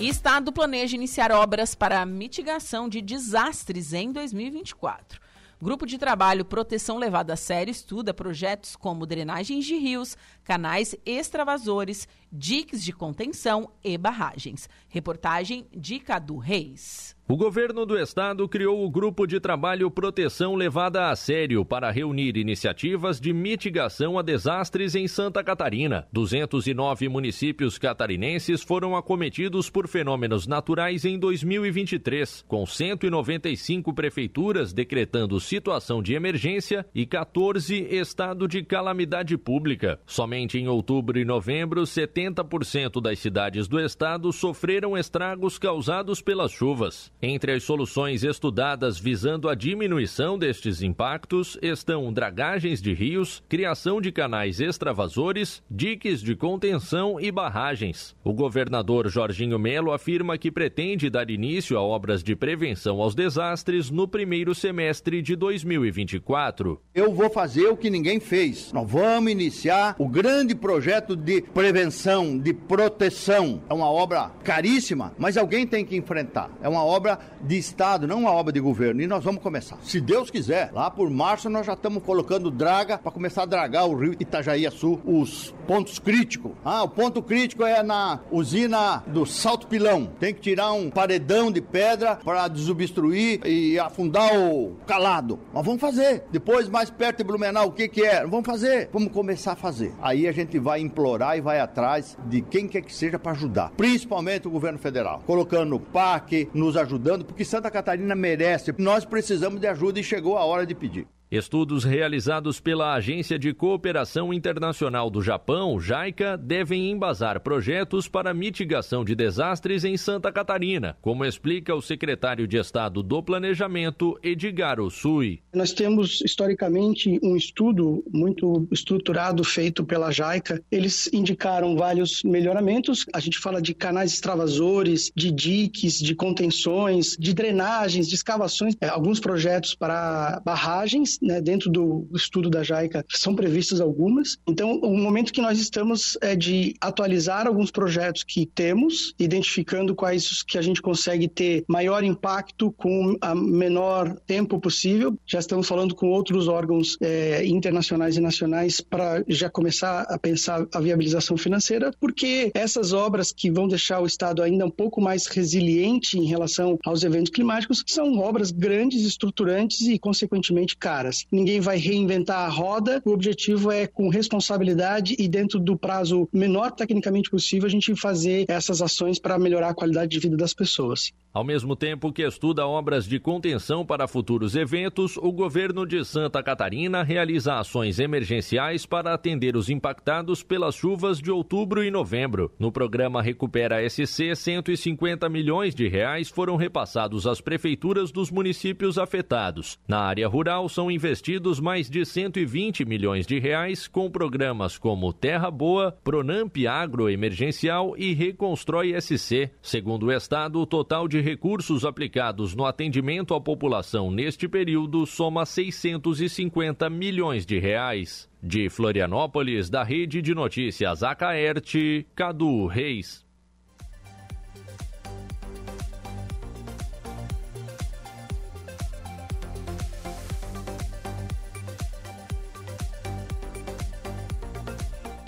Estado planeja iniciar obras para mitigação de desastres em 2024. Grupo de trabalho Proteção Levada a Sério estuda projetos como drenagens de rios, canais extravasores, diques de contenção e barragens. Reportagem de Cadu Reis. O governo do estado criou o grupo de trabalho Proteção Levada a Sério para reunir iniciativas de mitigação a desastres em Santa Catarina. 209 municípios catarinenses foram acometidos por fenômenos naturais em 2023, com 195 prefeituras decretando situação de emergência e 14 estado de calamidade pública. Somente em outubro e novembro, 70% das cidades do estado sofreram estragos causados pelas chuvas. Entre as soluções estudadas visando a diminuição destes impactos estão dragagens de rios, criação de canais extravasores, diques de contenção e barragens. O governador Jorginho Melo afirma que pretende dar início a obras de prevenção aos desastres no primeiro semestre de 2024. Eu vou fazer o que ninguém fez. Nós vamos iniciar o grande projeto de prevenção, de proteção. É uma obra caríssima, mas alguém tem que enfrentar. É uma obra obra de Estado, não uma obra de governo. E nós vamos começar. Se Deus quiser, lá por março nós já estamos colocando draga para começar a dragar o rio Itajaí Sul, os pontos críticos. Ah, o ponto crítico é na usina do Salto Pilão. Tem que tirar um paredão de pedra para desobstruir e afundar o calado. Nós vamos fazer. Depois, mais perto de Blumenau, o que, que é? Vamos fazer. Vamos começar a fazer. Aí a gente vai implorar e vai atrás de quem quer que seja para ajudar. Principalmente o governo federal. Colocando o PAC, nos ajudando, porque Santa Catarina merece. Nós precisamos de ajuda e chegou a hora de pedir. Estudos realizados pela Agência de Cooperação Internacional do Japão, JICA, devem embasar projetos para mitigação de desastres em Santa Catarina, como explica o secretário de Estado do Planejamento, Edgar Osui. Nós temos, historicamente, um estudo muito estruturado feito pela JICA. Eles indicaram vários melhoramentos. A gente fala de canais extravasores, de diques, de contenções, de drenagens, de escavações, é, alguns projetos para barragens né, dentro do estudo da JAICA são previstas algumas. Então, o momento que nós estamos é de atualizar alguns projetos que temos, identificando quais que a gente consegue ter maior impacto com a menor tempo possível. Já estamos falando com outros órgãos é, internacionais e nacionais para já começar a pensar a viabilização financeira, porque essas obras que vão deixar o Estado ainda um pouco mais resiliente em relação aos eventos climáticos são obras grandes, estruturantes e, consequentemente, caras caras. Ninguém vai reinventar a roda. O objetivo é, com responsabilidade e dentro do prazo menor tecnicamente possível, a gente fazer essas ações para melhorar a qualidade de vida das pessoas. Ao mesmo tempo que estuda obras de contenção para futuros eventos, o governo de Santa Catarina realiza ações emergenciais para atender os impactados pelas chuvas de outubro e novembro. No programa Recupera SC, 150 milhões de reais foram repassados às prefeituras dos municípios afetados. Na área rural, são investidos mais de 120 milhões de reais com programas como Terra Boa, Pronamp Agro Emergencial e Reconstrói SC. Segundo o Estado, o total de recursos aplicados no atendimento à população neste período soma 650 milhões de reais. De Florianópolis, da Rede de Notícias Acaerte, Cadu Reis.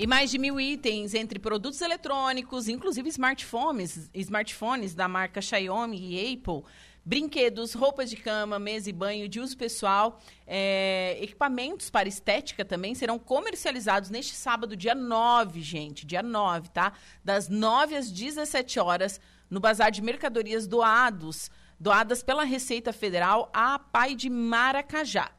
E mais de mil itens entre produtos eletrônicos, inclusive smartphones, smartphones da marca Xiaomi e Apple, brinquedos, roupas de cama, mesa e banho de uso pessoal, é, equipamentos para estética também serão comercializados neste sábado, dia 9, gente, dia 9, tá? Das 9 às 17 horas, no Bazar de Mercadorias Doados, doadas pela Receita Federal à PAI de Maracajá.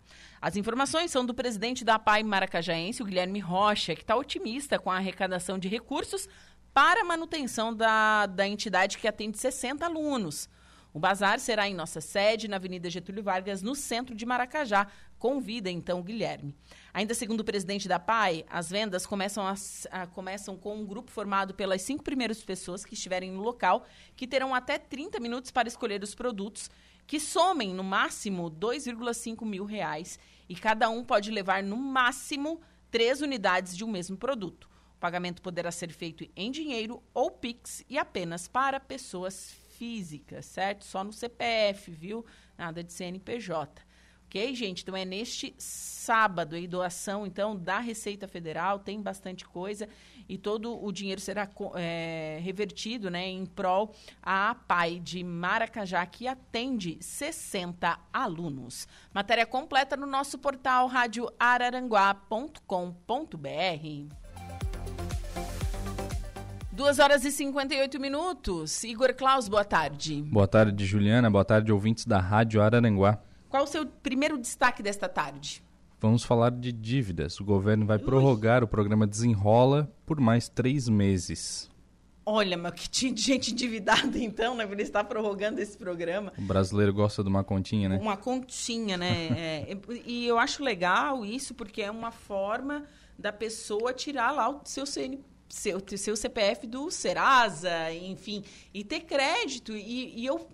As informações são do presidente da PAI Maracajaense, o Guilherme Rocha, que está otimista com a arrecadação de recursos para a manutenção da, da entidade que atende 60 alunos. O bazar será em nossa sede, na Avenida Getúlio Vargas, no centro de Maracajá. Convida, então, o Guilherme. Ainda segundo o presidente da PAI, as vendas começam, a, a, começam com um grupo formado pelas cinco primeiras pessoas que estiverem no local, que terão até 30 minutos para escolher os produtos que somem no máximo 2,5 mil reais e cada um pode levar no máximo três unidades de um mesmo produto. O pagamento poderá ser feito em dinheiro ou Pix e apenas para pessoas físicas, certo? Só no CPF, viu? Nada de CNPJ. Ok, gente? Então é neste sábado aí, doação então da Receita Federal, tem bastante coisa. E todo o dinheiro será é, revertido né, em prol à PAI de Maracajá, que atende 60 alunos. Matéria completa no nosso portal radioararanguá.com.br. Duas horas e 58 minutos. Igor Klaus, boa tarde. Boa tarde, Juliana. Boa tarde, ouvintes da Rádio Araranguá. Qual o seu primeiro destaque desta tarde? Vamos falar de dívidas. O governo vai Ui. prorrogar o programa Desenrola por mais três meses. Olha, mas que tinha de gente endividada então, né? Por ele estar prorrogando esse programa. O brasileiro gosta de uma continha, né? Uma continha, né? é, e eu acho legal isso porque é uma forma da pessoa tirar lá o seu seu, seu CPF do Serasa, enfim, e ter crédito. E, e eu.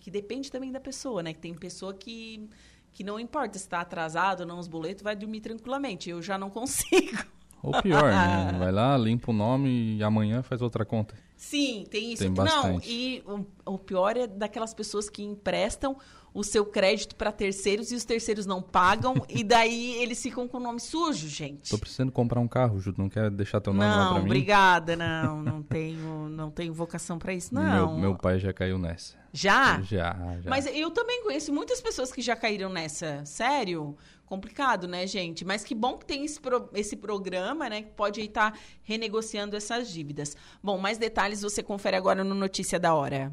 Que depende também da pessoa, né? Que tem pessoa que, que não importa se está atrasado ou não os boletos, vai dormir tranquilamente. Eu já não consigo. Ou pior, né? Vai lá, limpa o nome e amanhã faz outra conta. Sim, tem isso. Tem não, e o, o pior é daquelas pessoas que emprestam o seu crédito para terceiros e os terceiros não pagam e daí eles ficam com o nome sujo, gente. Tô precisando comprar um carro, Ju, não quer deixar teu nome não, lá para mim? obrigada, não, não tenho, não tenho vocação para isso, não. Meu, meu pai já caiu nessa. Já? Já, já. Mas eu também conheço muitas pessoas que já caíram nessa. Sério? Complicado, né, gente? Mas que bom que tem esse, pro, esse programa, né? Que pode estar tá renegociando essas dívidas. Bom, mais detalhes você confere agora no Notícia da Hora.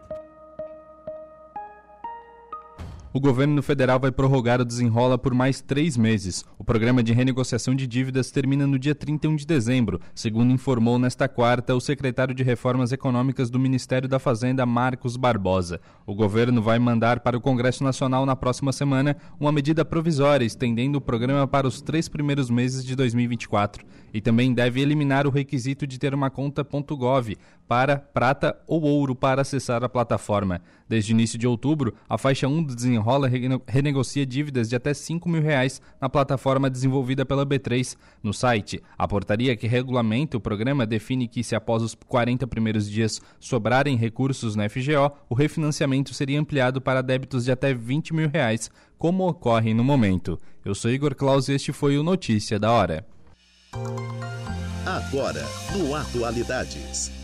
O governo federal vai prorrogar o desenrola por mais três meses. O programa de renegociação de dívidas termina no dia 31 de dezembro, segundo informou nesta quarta o secretário de Reformas Econômicas do Ministério da Fazenda, Marcos Barbosa. O governo vai mandar para o Congresso Nacional na próxima semana uma medida provisória estendendo o programa para os três primeiros meses de 2024 e também deve eliminar o requisito de ter uma conta .gov para prata ou ouro para acessar a plataforma. Desde o início de outubro, a faixa 1 do Desenrola renegocia dívidas de até 5 mil reais na plataforma desenvolvida pela B3. No site, a portaria que regulamenta o programa define que se após os 40 primeiros dias sobrarem recursos na FGO, o refinanciamento seria ampliado para débitos de até 20 mil reais, como ocorre no momento. Eu sou Igor Claus e este foi o Notícia da Hora. Agora, no Atualidades.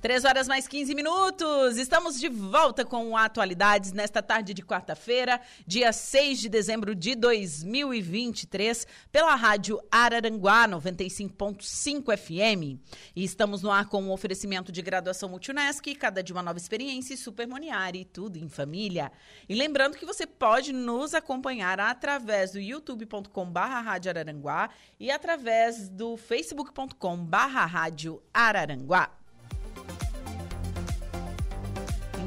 Três horas mais 15 minutos. Estamos de volta com Atualidades nesta tarde de quarta-feira, dia 6 de dezembro de 2023, pela Rádio Araranguá 95.5 FM. E estamos no ar com um oferecimento de graduação Multunesc, cada dia uma nova experiência e Supermoniari, tudo em família. E lembrando que você pode nos acompanhar através do youtube.com/barra e através do facebook.com/barra Araranguá.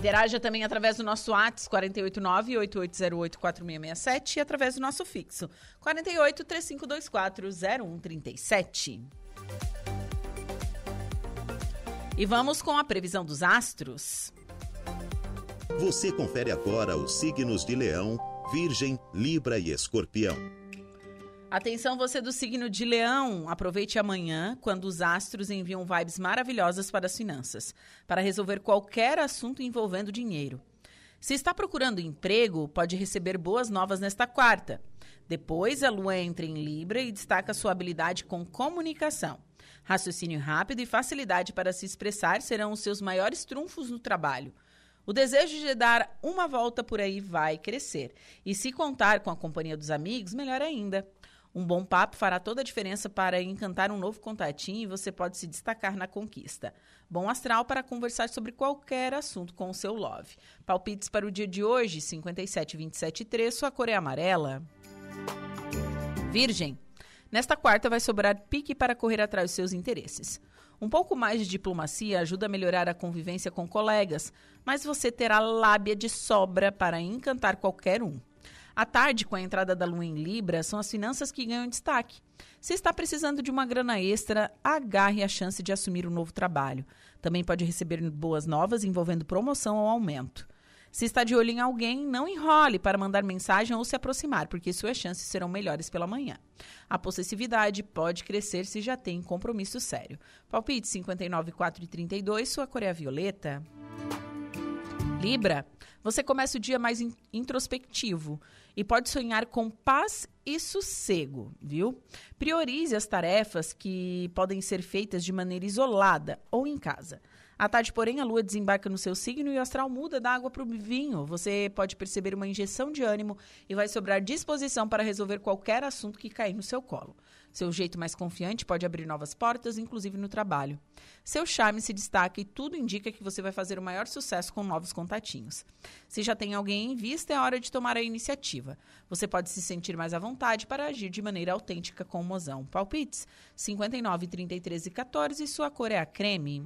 Interaja também através do nosso WhatsApp 489-8808-4667 e através do nosso fixo 48-3524-0137. E vamos com a previsão dos astros. Você confere agora os signos de Leão, Virgem, Libra e Escorpião. Atenção você do signo de Leão, aproveite amanhã, quando os astros enviam vibes maravilhosas para as finanças, para resolver qualquer assunto envolvendo dinheiro. Se está procurando emprego, pode receber boas novas nesta quarta. Depois, a lua entra em Libra e destaca sua habilidade com comunicação. Raciocínio rápido e facilidade para se expressar serão os seus maiores trunfos no trabalho. O desejo de dar uma volta por aí vai crescer. E se contar com a companhia dos amigos, melhor ainda. Um bom papo fará toda a diferença para encantar um novo contatinho e você pode se destacar na conquista. Bom astral para conversar sobre qualquer assunto com o seu love. Palpites para o dia de hoje, 57, 27 3, sua cor é amarela. Virgem. Nesta quarta vai sobrar pique para correr atrás dos seus interesses. Um pouco mais de diplomacia ajuda a melhorar a convivência com colegas, mas você terá lábia de sobra para encantar qualquer um. À tarde, com a entrada da lua em Libra, são as finanças que ganham destaque. Se está precisando de uma grana extra, agarre a chance de assumir um novo trabalho. Também pode receber boas novas envolvendo promoção ou aumento. Se está de olho em alguém, não enrole para mandar mensagem ou se aproximar, porque suas chances serão melhores pela manhã. A possessividade pode crescer se já tem compromisso sério. Palpite 59, 4 e 32, sua cor é violeta. Libra, você começa o dia mais introspectivo e pode sonhar com paz e sossego, viu? Priorize as tarefas que podem ser feitas de maneira isolada ou em casa. À tarde, porém, a lua desembarca no seu signo e o astral muda da água para o vinho. Você pode perceber uma injeção de ânimo e vai sobrar disposição para resolver qualquer assunto que cair no seu colo. Seu jeito mais confiante pode abrir novas portas, inclusive no trabalho. Seu charme se destaca e tudo indica que você vai fazer o maior sucesso com novos contatinhos. Se já tem alguém em vista, é hora de tomar a iniciativa. Você pode se sentir mais à vontade para agir de maneira autêntica com o mozão. Palpites 59, 33 e 14 e sua cor é a creme.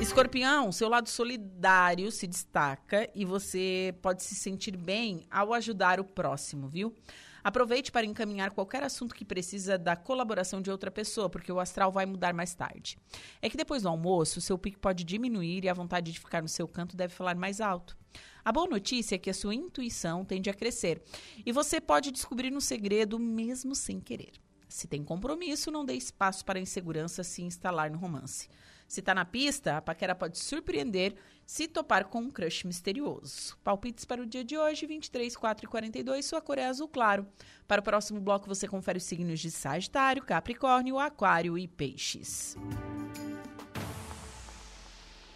Escorpião, seu lado solidário se destaca e você pode se sentir bem ao ajudar o próximo, viu? Aproveite para encaminhar qualquer assunto que precisa da colaboração de outra pessoa, porque o astral vai mudar mais tarde. É que depois do almoço, seu pique pode diminuir e a vontade de ficar no seu canto deve falar mais alto. A boa notícia é que a sua intuição tende a crescer e você pode descobrir um segredo mesmo sem querer. Se tem compromisso, não dê espaço para a insegurança se instalar no romance. Se tá na pista, a paquera pode surpreender se topar com um crush misterioso. Palpites para o dia de hoje, 23, 4 e 42, sua cor é azul claro. Para o próximo bloco, você confere os signos de Sagitário, Capricórnio, Aquário e Peixes.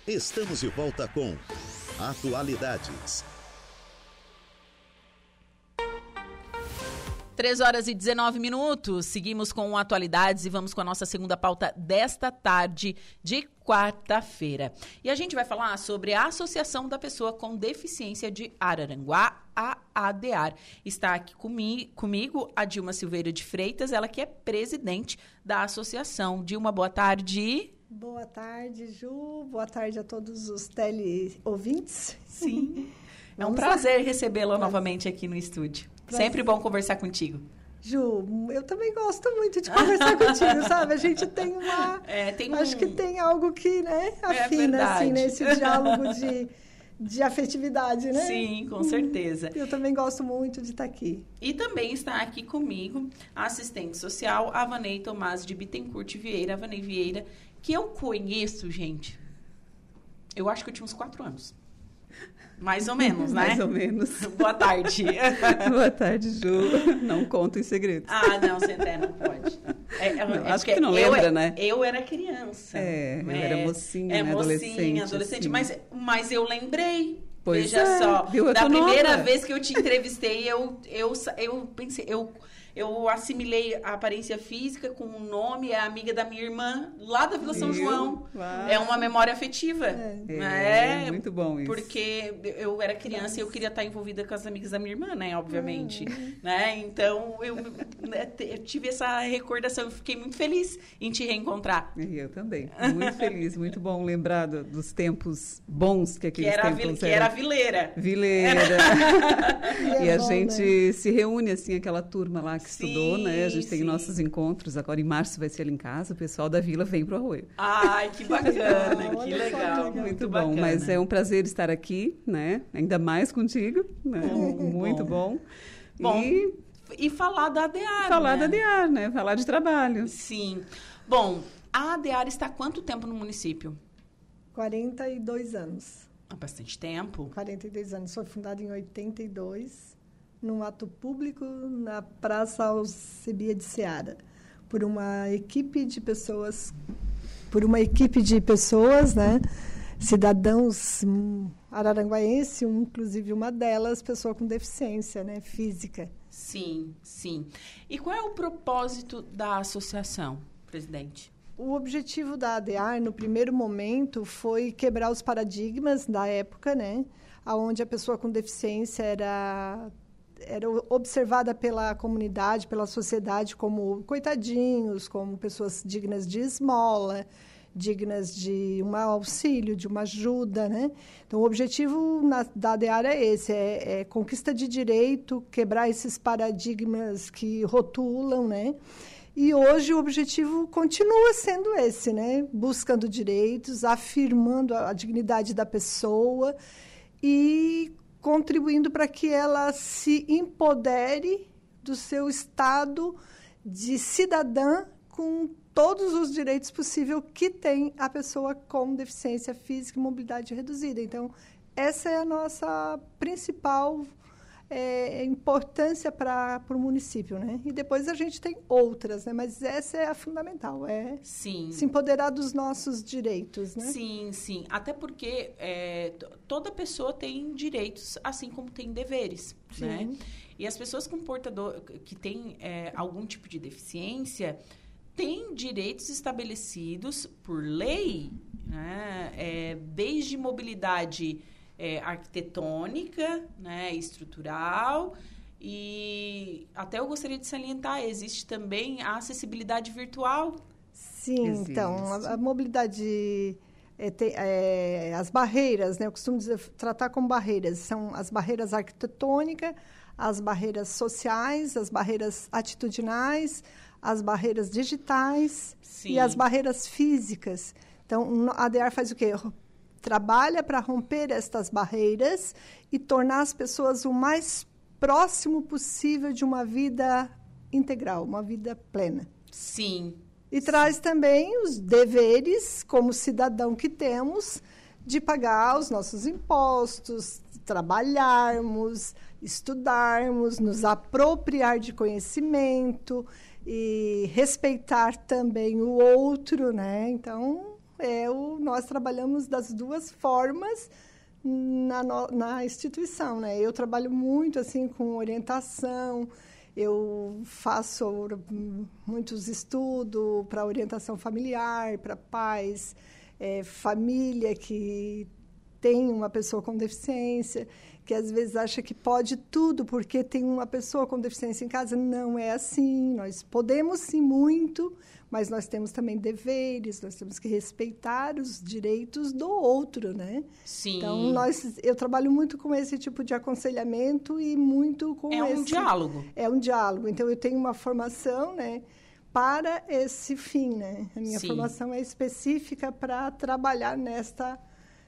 Estamos de volta com Atualidades. 3 horas e 19 minutos. Seguimos com atualidades e vamos com a nossa segunda pauta desta tarde de quarta-feira. E a gente vai falar sobre a Associação da Pessoa com Deficiência de Araranguá, a ADAR. Está aqui comi comigo a Dilma Silveira de Freitas, ela que é presidente da associação. Dilma, boa tarde. Boa tarde, Ju. Boa tarde a todos os teleouvintes. Sim. é um prazer recebê-la novamente aqui no estúdio. Sempre bom conversar contigo. Ju, eu também gosto muito de conversar contigo, sabe? A gente tem uma. É, tem um... Acho que tem algo que, né, é afina, é assim, nesse diálogo de, de afetividade, né? Sim, com certeza. Eu também gosto muito de estar aqui. E também está aqui comigo a assistente social, a Vanei Tomás de Bittencourt Vieira. A Vanei Vieira, que eu conheço, gente. Eu acho que eu tinha uns quatro anos. Mais ou menos, né? Mais ou menos. Boa tarde. Boa tarde, Ju. Não conto em segredo. Ah, não, você até não pode. É, é, não, acho que não lembra, eu, né? Eu era criança. É, eu era mocinha, é, né? mocinha, adolescente. adolescente. Mas, mas eu lembrei. Pois Veja é, só, da primeira nova. vez que eu te entrevistei, eu, eu, eu pensei, eu eu assimilei a aparência física com o nome, é amiga da minha irmã, lá da Vila São João. Uau. É uma memória afetiva. É. é. é, muito bom isso. Porque eu era criança e eu queria estar envolvida com as amigas da minha irmã, né? Obviamente. Hum. Né? Então, eu, né, eu, tive essa recordação, eu fiquei muito feliz em te reencontrar. Eu também. Muito feliz, muito bom lembrar dos tempos bons que aqueles que era tempos Que era vileira. Vileira. e, e a bom, gente né? se reúne, assim, aquela turma lá que sim, estudou, né? A gente sim. tem nossos encontros. Agora em março vai ser ali em casa. O pessoal da vila vem pro Arroio. Ai, que bacana, que legal. Muito bom. Bacana. Mas é um prazer estar aqui, né? Ainda mais contigo, né? Muito bom. Bom. E, e falar da ADAR. Falar né? da ADAR, né? Falar de trabalho. Sim. Bom, a ADAR está há quanto tempo no município? 42 anos. Há bastante tempo. 42 anos. Foi fundada em 82 num ato público na Praça Alcebia de Seara, por uma equipe de pessoas, por uma equipe de pessoas, né, cidadãos araranguaense, inclusive uma delas, pessoa com deficiência, né, física. Sim, sim. E qual é o propósito da associação, presidente? O objetivo da ADAR, no primeiro momento, foi quebrar os paradigmas da época, né? onde a pessoa com deficiência era era observada pela comunidade, pela sociedade como coitadinhos, como pessoas dignas de esmola, dignas de um auxílio, de uma ajuda, né? Então, o objetivo na, da DEAR é esse, é, é, conquista de direito, quebrar esses paradigmas que rotulam, né? E hoje o objetivo continua sendo esse, né? Buscando direitos, afirmando a, a dignidade da pessoa e contribuindo para que ela se empodere do seu estado de cidadã com todos os direitos possíveis que tem a pessoa com deficiência física e mobilidade reduzida. Então, essa é a nossa principal é, importância para o município, né? E depois a gente tem outras, né? Mas essa é a fundamental, é sim. se empoderar dos nossos direitos, né? Sim, sim. Até porque é, toda pessoa tem direitos, assim como tem deveres, sim. né? E as pessoas com portador que têm é, algum tipo de deficiência têm direitos estabelecidos por lei, né? É, desde mobilidade é, arquitetônica, né, estrutural. E até eu gostaria de salientar, existe também a acessibilidade virtual. Sim, existe. então, a, a mobilidade, é, tem, é, as barreiras, né, eu costumo dizer, tratar como barreiras, são as barreiras arquitetônicas, as barreiras sociais, as barreiras atitudinais, as barreiras digitais Sim. e as barreiras físicas. Então, a ADR faz o quê? Trabalha para romper estas barreiras e tornar as pessoas o mais próximo possível de uma vida integral, uma vida plena. Sim. E Sim. traz também os deveres, como cidadão que temos, de pagar os nossos impostos, trabalharmos, estudarmos, nos apropriar de conhecimento e respeitar também o outro, né? Então, é o, nós trabalhamos das duas formas na, na instituição, né? Eu trabalho muito assim com orientação, eu faço muitos estudos para orientação familiar, para pais, é, família que tem uma pessoa com deficiência, que às vezes acha que pode tudo porque tem uma pessoa com deficiência em casa. Não é assim. Nós podemos sim muito, mas nós temos também deveres, nós temos que respeitar os direitos do outro, né? Sim. Então, nós, eu trabalho muito com esse tipo de aconselhamento e muito com é esse... É um diálogo. É um diálogo. Então, eu tenho uma formação, né? Para esse fim, né? A minha Sim. formação é específica para trabalhar nesta,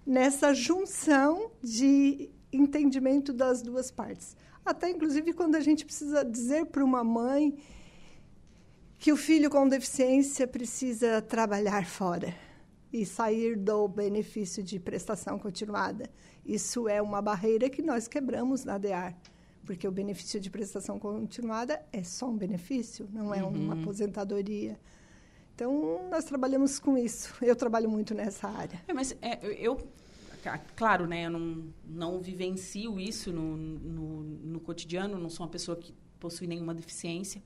nessa junção de entendimento das duas partes. Até, inclusive, quando a gente precisa dizer para uma mãe que o filho com deficiência precisa trabalhar fora e sair do benefício de prestação continuada. Isso é uma barreira que nós quebramos na DEAR, porque o benefício de prestação continuada é só um benefício, não é uhum. uma aposentadoria. Então, nós trabalhamos com isso. Eu trabalho muito nessa área. É, mas é, eu, claro, né, eu não, não vivencio isso no, no, no cotidiano, não sou uma pessoa que possui nenhuma deficiência.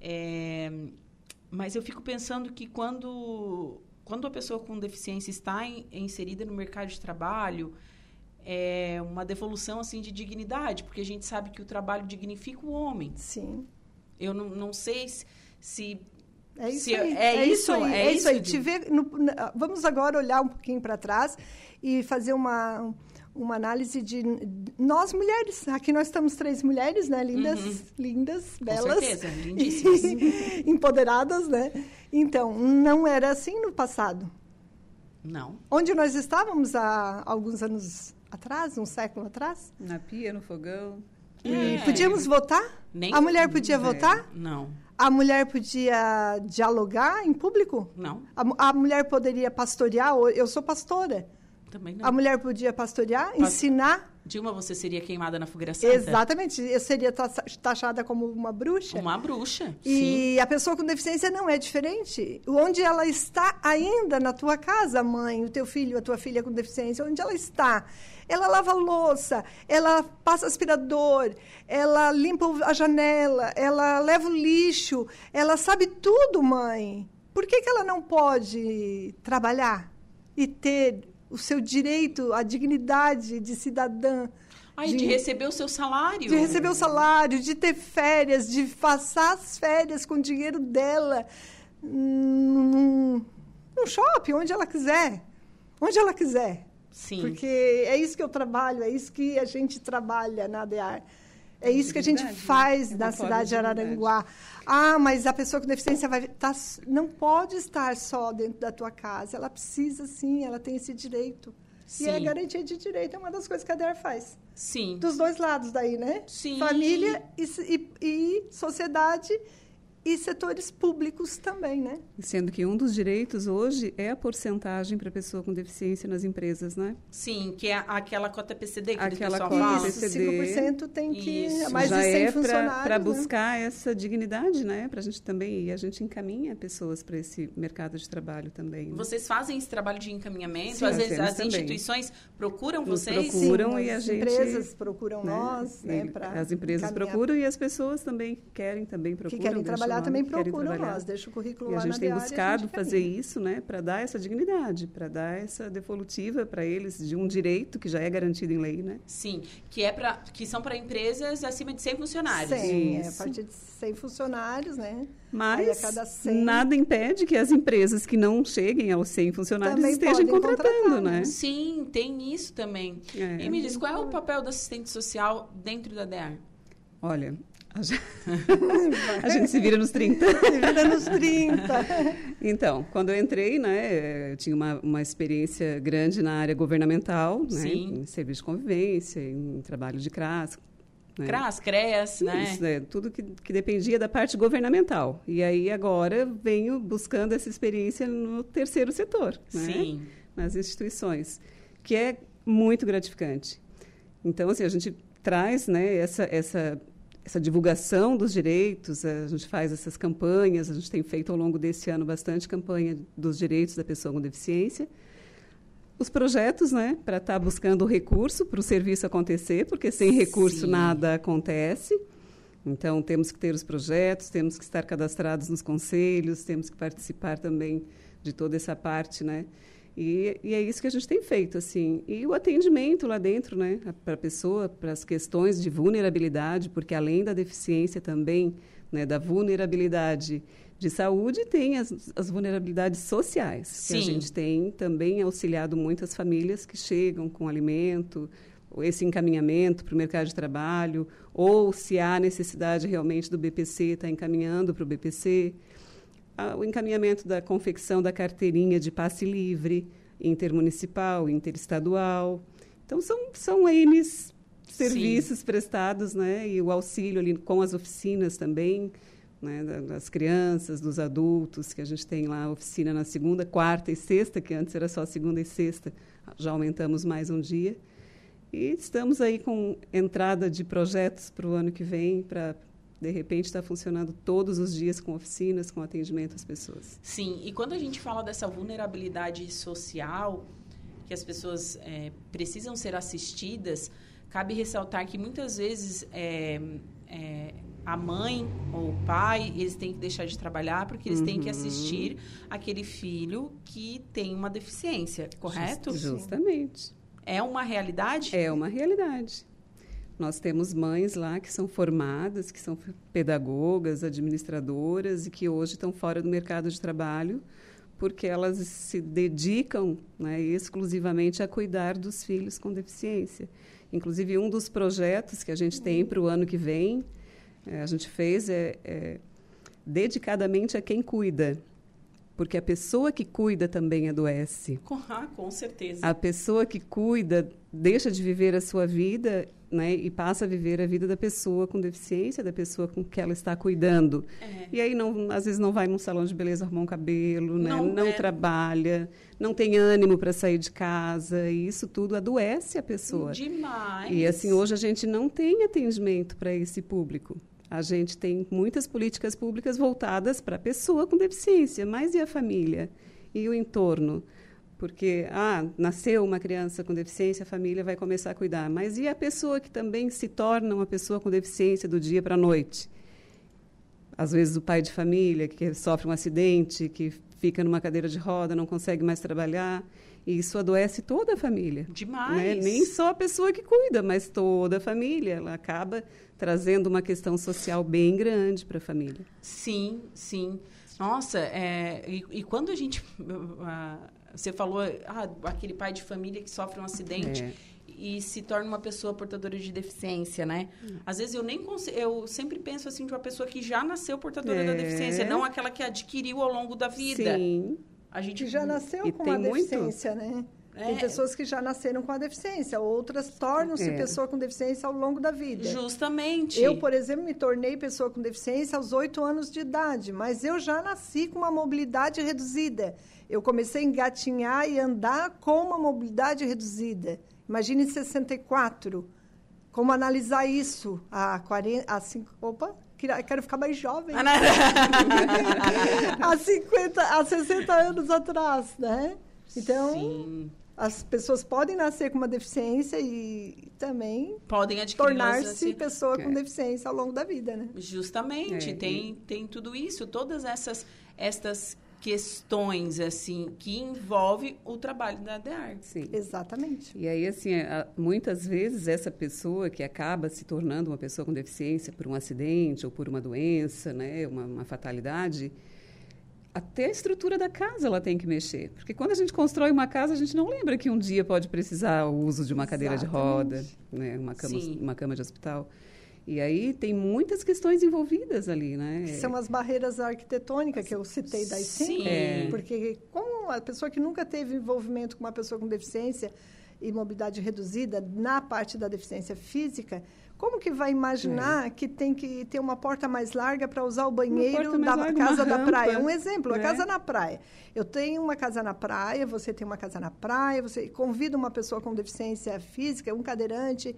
É, mas eu fico pensando que quando, quando a pessoa com deficiência está in, inserida no mercado de trabalho, é uma devolução assim de dignidade, porque a gente sabe que o trabalho dignifica o homem. Sim. Eu não, não sei se, se é isso se, aí. É, é isso, aí. É, é isso aí. Te ver no, vamos agora olhar um pouquinho para trás e fazer uma uma análise de nós mulheres. Aqui nós estamos três mulheres, né? Lindas, uhum. lindas, belas. Com certeza, lindíssimas. empoderadas, né? Então, não era assim no passado. Não. Onde nós estávamos há alguns anos atrás, um século atrás? Na pia, no fogão. E é. podíamos votar? Nem a mulher podia é. votar? Não. A mulher podia dialogar em público? Não. A, a mulher poderia pastorear? Eu sou pastora. Também não. A mulher podia pastorear, ensinar. Dilma, você seria queimada na fogueira santa? Exatamente. Eu seria taxada como uma bruxa. Uma bruxa, E sim. a pessoa com deficiência não é diferente. Onde ela está ainda na tua casa, mãe, o teu filho, a tua filha com deficiência, onde ela está? Ela lava louça, ela passa aspirador, ela limpa a janela, ela leva o lixo, ela sabe tudo, mãe. Por que, que ela não pode trabalhar e ter o seu direito à dignidade de cidadã. Ai, de, de receber o seu salário. De receber o salário, de ter férias, de passar as férias com o dinheiro dela num, num shopping, onde ela quiser. Onde ela quiser. Sim. Porque é isso que eu trabalho, é isso que a gente trabalha na ADEAR. É isso que a gente faz é na cidade de Araranguá. Ah, mas a pessoa com deficiência vai tá, não pode estar só dentro da tua casa. Ela precisa, sim, ela tem esse direito. Sim. E a garantia de direito é uma das coisas que a DER faz. Sim. Dos dois lados daí, né? Sim. Família e, e, e sociedade e setores públicos também, né? Sendo que um dos direitos hoje é a porcentagem para pessoa com deficiência nas empresas, né? Sim, que é aquela cota PCD que aquela o cota fala. PCD. 5% tem que Isso. mais Já de 100 é funcionários, para né? buscar essa dignidade, né? Para a gente também e a gente encaminha pessoas para esse mercado de trabalho também. Né? Vocês fazem esse trabalho de encaminhamento? Sim, Às vezes as também. instituições procuram Nos vocês? procuram Sim, e a as gente empresas procuram né? nós, né, E as empresas encaminhar. procuram e as pessoas também querem também procuram que querem deixam trabalhar nome, também procuram trabalhar. nós, deixa o currículo E a lá gente na tem e a buscado gente fazer encaminha. isso, né, para dar essa dignidade, para dar essa devolutiva para eles de um direito que já é garantido em lei, né? Sim, que é para que são para empresas acima de 100 funcionários. 100, é, a partir de 100 funcionários, né? Mas cada 100 nada impede que as empresas que não cheguem aos 100 funcionários Também estejam contratando, contratar, né? Sim, tem isso também. É. E me diz, qual é o papel do assistente social dentro da DEAR? Olha, a gente, a gente se vira nos 30. Se vira nos 30. Então, quando eu entrei, né, eu tinha uma, uma experiência grande na área governamental, né, em serviço de convivência, em trabalho de CRAS. Né? CRAS, CREAS, né? Isso, né, tudo que, que dependia da parte governamental. E aí agora venho buscando essa experiência no terceiro setor, né, Sim. nas instituições, que é muito gratificante. Então, assim, a gente traz né, essa, essa, essa divulgação dos direitos, a gente faz essas campanhas, a gente tem feito ao longo desse ano bastante campanha dos direitos da pessoa com deficiência. Os projetos, né, para estar buscando o recurso para o serviço acontecer, porque sem recurso Sim. nada acontece. Então, temos que ter os projetos, temos que estar cadastrados nos conselhos, temos que participar também de toda essa parte, né? E, e é isso que a gente tem feito, assim. E o atendimento lá dentro, né, para a pessoa, para as questões de vulnerabilidade, porque além da deficiência também, né, da vulnerabilidade de saúde, tem as, as vulnerabilidades sociais, que a Sim. gente tem também auxiliado muitas famílias que chegam com alimento, esse encaminhamento para o mercado de trabalho, ou se há necessidade realmente do BPC, está encaminhando para o BPC. O encaminhamento da confecção da carteirinha de passe livre, intermunicipal, interestadual. Então, são, são N serviços prestados, né? E o auxílio ali com as oficinas também, né? da- das crianças, dos adultos, que a gente tem lá a oficina na segunda, quarta e sexta, que antes era só segunda e sexta, já aumentamos mais um dia. E estamos aí com entrada de projetos para o ano que vem, para, de repente, estar funcionando todos os dias com oficinas, com atendimento às pessoas. Sim, e quando a gente fala dessa vulnerabilidade social, que as pessoas é, precisam ser assistidas, cabe ressaltar que muitas vezes é, é, a mãe ou o pai, eles têm que deixar de trabalhar porque eles têm que Uhum. assistir aquele filho que tem uma deficiência, correto? Just- Justamente. É uma realidade? É uma realidade. Nós temos mães lá que são formadas, que são pedagogas, administradoras e que hoje estão fora do mercado de trabalho porque elas se dedicam né, exclusivamente a cuidar dos filhos com deficiência. Inclusive, um dos projetos que a gente tem para o ano que vem, eh, a gente fez é, é dedicadamente a quem cuida, porque a pessoa que cuida também adoece. Com, ah, com certeza. A pessoa que cuida deixa de viver a sua vida né, e passa a viver a vida da pessoa com deficiência, da pessoa com que ela está cuidando. É. E aí, não, às vezes, não vai num salão de beleza arrumar um cabelo, né, Não, não é. trabalha, não tem ânimo para sair de casa, e isso tudo adoece a pessoa. Demais. E assim, hoje a gente não tem atendimento para esse público. A gente tem muitas políticas públicas voltadas para a pessoa com deficiência, mas e a família? E o entorno? Porque, ah, nasceu uma criança com deficiência, a família vai começar a cuidar. Mas e a pessoa que também se torna uma pessoa com deficiência do dia para a noite? Às vezes o pai de família que sofre um acidente, que fica numa cadeira de roda, não consegue mais trabalhar. E isso adoece toda a família. Demais. Né? Nem só a pessoa que cuida, mas toda a família. Ela acaba trazendo uma questão social bem grande para a família. Sim, sim. Nossa, é, e, e, quando a gente. Uh, você falou, ah, aquele pai de família que sofre um acidente. É e se torna uma pessoa portadora de deficiência, né? Hum. Às vezes eu nem eu sempre penso assim de uma pessoa que já nasceu portadora é. da deficiência, não aquela que adquiriu ao longo da vida. Sim. A gente que já nasceu e com uma deficiência, muito? né? É. Tem pessoas que já nasceram com a deficiência, outras tornam-se é. pessoa com deficiência ao longo da vida. Justamente. Eu, por exemplo, me tornei pessoa com deficiência aos oito anos de idade, mas eu já nasci com uma mobilidade reduzida. Eu comecei a engatinhar e andar com uma mobilidade reduzida. Imagine em 64. Como analisar isso há 40, há 5, opa, quero ficar mais jovem. há 50, há 60 anos atrás, né? Então, Sim. as pessoas podem nascer com uma deficiência e também podem tornar-se pessoa com é. deficiência ao longo da vida, né? Justamente, é. tem, tem tudo isso, todas essas estas questões assim que envolve o trabalho da DEAR. Sim. Exatamente. E aí assim, muitas vezes essa pessoa que acaba se tornando uma pessoa com deficiência por um acidente ou por uma doença, né, uma, uma fatalidade, até a estrutura da casa ela tem que mexer. Porque quando a gente constrói uma casa, a gente não lembra que um dia pode precisar o uso de uma cadeira de roda, né, uma cama, uma cama de hospital. E aí tem muitas questões envolvidas ali, né? São as barreiras arquitetônicas que eu citei das cinco. É. Porque como a pessoa que nunca teve envolvimento com uma pessoa com deficiência e mobilidade reduzida na parte da deficiência física, como que vai imaginar é. que tem que ter uma porta mais larga para usar o banheiro da larga, casa da rampa, praia? Um exemplo, a é. casa na praia. Eu tenho uma casa na praia, você tem uma casa na praia, você convida uma pessoa com deficiência física, um cadeirante,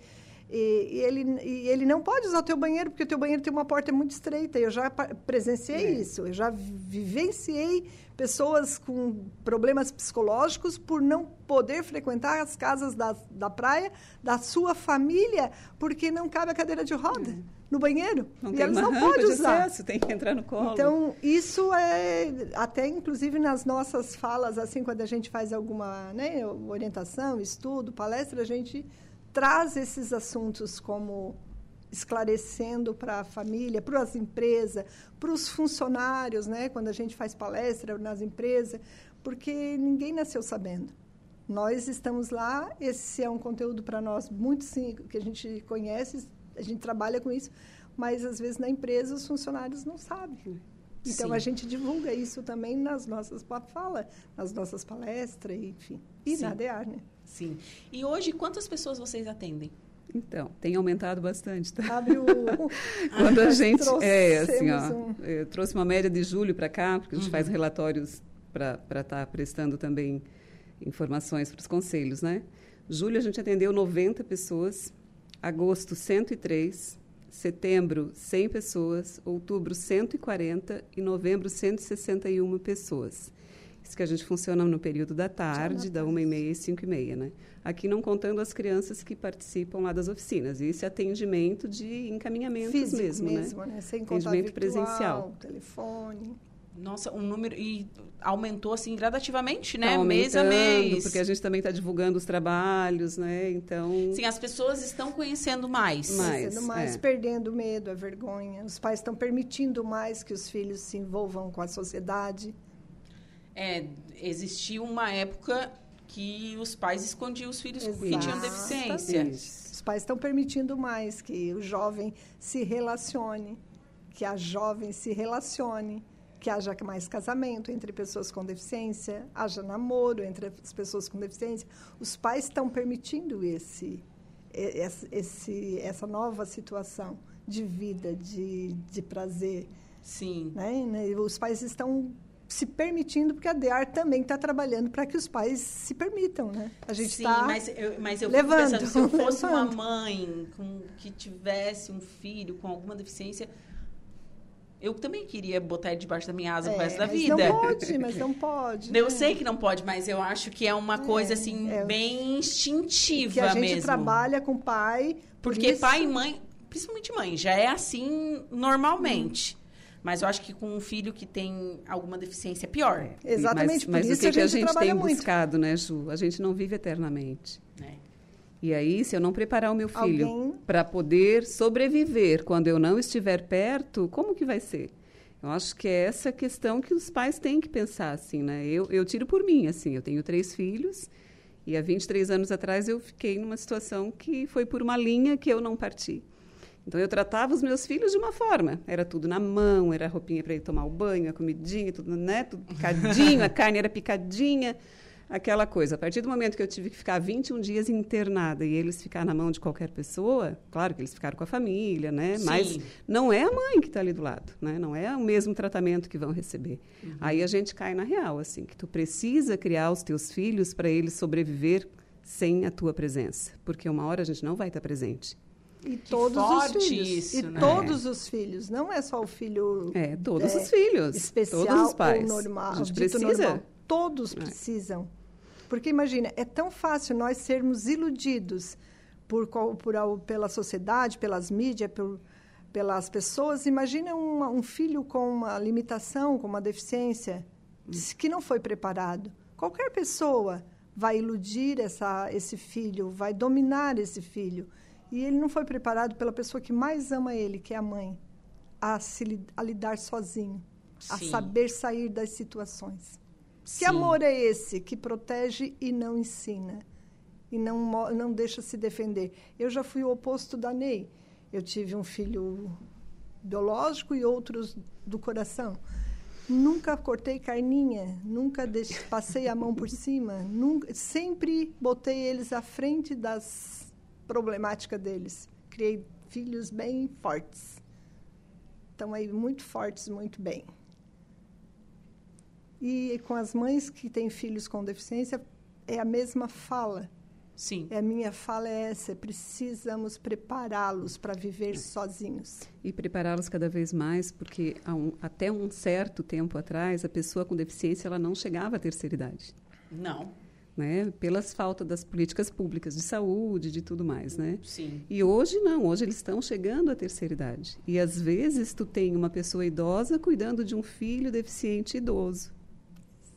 e, e, ele, e ele não pode usar o teu banheiro, porque o teu banheiro tem uma porta muito estreita. Eu já presenciei é. isso. Eu já vivenciei pessoas com problemas psicológicos por não poder frequentar as casas da, da praia da sua família, porque não cabe a cadeira de roda. É. No banheiro. Não e elas não podem usar. Acesso, tem que entrar no colo. Então, isso é. Até, inclusive, nas nossas falas, assim, quando a gente faz alguma né, orientação, estudo, palestra, a gente traz esses assuntos como esclarecendo para a família, para as empresas, para os funcionários, né? Quando a gente faz palestra nas empresas, porque ninguém nasceu sabendo. Nós estamos lá, esse é um conteúdo para nós muito sim, que a gente conhece, a gente trabalha com isso, mas às vezes na empresa os funcionários não sabem. Então sim. a gente divulga isso também nas nossas falas, nas nossas palestras, enfim. E sim. na DEAR, né? Sim. E hoje, quantas pessoas vocês atendem? Então, tem aumentado bastante. Tá? Abre o... Quando a gente... É, assim, ó, um... eu trouxe uma média de julho para cá, porque a gente uhum. faz relatórios para estar tá prestando também informações para os conselhos, né? Julho a gente atendeu 90 pessoas, agosto 103, setembro 100 pessoas, outubro 140 e novembro 161 pessoas. Isso que a gente funciona no período da tarde, da uma e meia e cinco e meia, né? Aqui não contando as crianças que participam lá das oficinas. E esse atendimento de encaminhamentos Físico mesmo, mesmo, né? né? Sem atendimento virtual, presencial. telefone. Nossa, um número e aumentou assim gradativamente, né? Tá mês a mês. Porque a gente também está divulgando os trabalhos, né? Então. Sim, as pessoas estão conhecendo mais. Mais, conhecendo mais, é. perdendo medo, a vergonha. Os pais estão permitindo mais que os filhos se envolvam com a sociedade. É, existia uma época que os pais escondiam os filhos Exatamente. que tinham deficiência. Os pais estão permitindo mais que o jovem se relacione, que a jovem se relacione, que haja mais casamento entre pessoas com deficiência, haja namoro entre as pessoas com deficiência. Os pais estão permitindo esse, esse, essa nova situação de vida, de, de prazer. Sim. Né? Os pais estão se permitindo, porque a DEAR também está trabalhando para que os pais se permitam, né? A gente Sim, tá mas eu, mas eu levando, pensando, se eu fosse levando. uma mãe com, que tivesse um filho com alguma deficiência, eu também queria botar ele debaixo da minha asa é, o resto da vida. Mas não pode, mas não pode. Eu né? sei que não pode, mas eu acho que é uma coisa, é, assim, é, bem instintiva que a gente mesmo. trabalha com pai... Porque por pai e mãe, principalmente mãe, já é assim normalmente. Hum Mas eu acho que com um filho que tem alguma deficiência é pior. Exatamente, mas, mas por o isso que, a que a gente gente trabalha tem muito. buscado, né, Ju? A gente não vive eternamente. É. E aí, se eu não preparar o meu filho Alguém- para poder sobreviver quando eu não estiver perto, como que vai ser? Eu acho que é essa questão que os pais têm que pensar, assim, né? Eu, eu tiro por mim, assim, eu tenho três filhos e há 23 anos atrás eu fiquei numa situação que foi por uma linha que eu não parti. Então eu tratava os meus filhos de uma forma, era tudo na mão, era a roupinha para ir tomar o banho, a comidinha, tudo, né? Tudo picadinho, a carne era picadinha, aquela coisa. A partir do momento que eu tive que ficar 21 dias internada e eles ficar na mão de qualquer pessoa, claro que eles ficaram com a família, né? Sim. Mas não é a mãe que está ali do lado, né? Não é o mesmo tratamento que vão receber. Aí a gente cai na real, assim, que tu precisa criar os teus filhos para eles sobreviver sem a tua presença, porque uma hora a gente não vai estar presente. E todos forte os filhos. isso, e né? todos os filhos. Não é só o filho. É, todos os filhos, Especial todos os pais. ou normal. A gente precisa. normal. Todos precisam. Porque imagina, é tão fácil nós sermos iludidos por, qual- por pela sociedade, pelas mídias, por, pelas pessoas. Imagina uma- um filho com uma limitação, com uma deficiência, que não foi preparado. Qualquer pessoa vai iludir essa, esse filho, vai dominar esse filho. E ele não foi preparado pela pessoa que mais ama ele, que é a mãe, a, se, a lidar sozinho, a Sim. saber sair das situações. Sim. Que amor é esse que protege e não ensina? E não, não deixa se defender? Eu já fui o oposto da Ney. Eu tive um filho biológico e outros do coração. Nunca cortei carninha, nunca deixe- passei a mão por cima, nunca, sempre botei eles à frente das problemáticas deles. Criei filhos bem fortes. Estão aí muito fortes, muito bem. E com as mães que têm filhos com deficiência, é a mesma fala. Sim. É, a minha fala é essa: precisamos prepará-los para viver sozinhos. E prepará-los cada vez mais, porque há um- até um certo tempo atrás, a pessoa com deficiência ela não chegava à terceira idade. Não. Né? Pelas faltas das políticas públicas de saúde, de tudo mais, né? Sim. E hoje não, hoje eles estão chegando à terceira idade. E às vezes tu tem uma pessoa idosa cuidando de um filho deficiente idoso.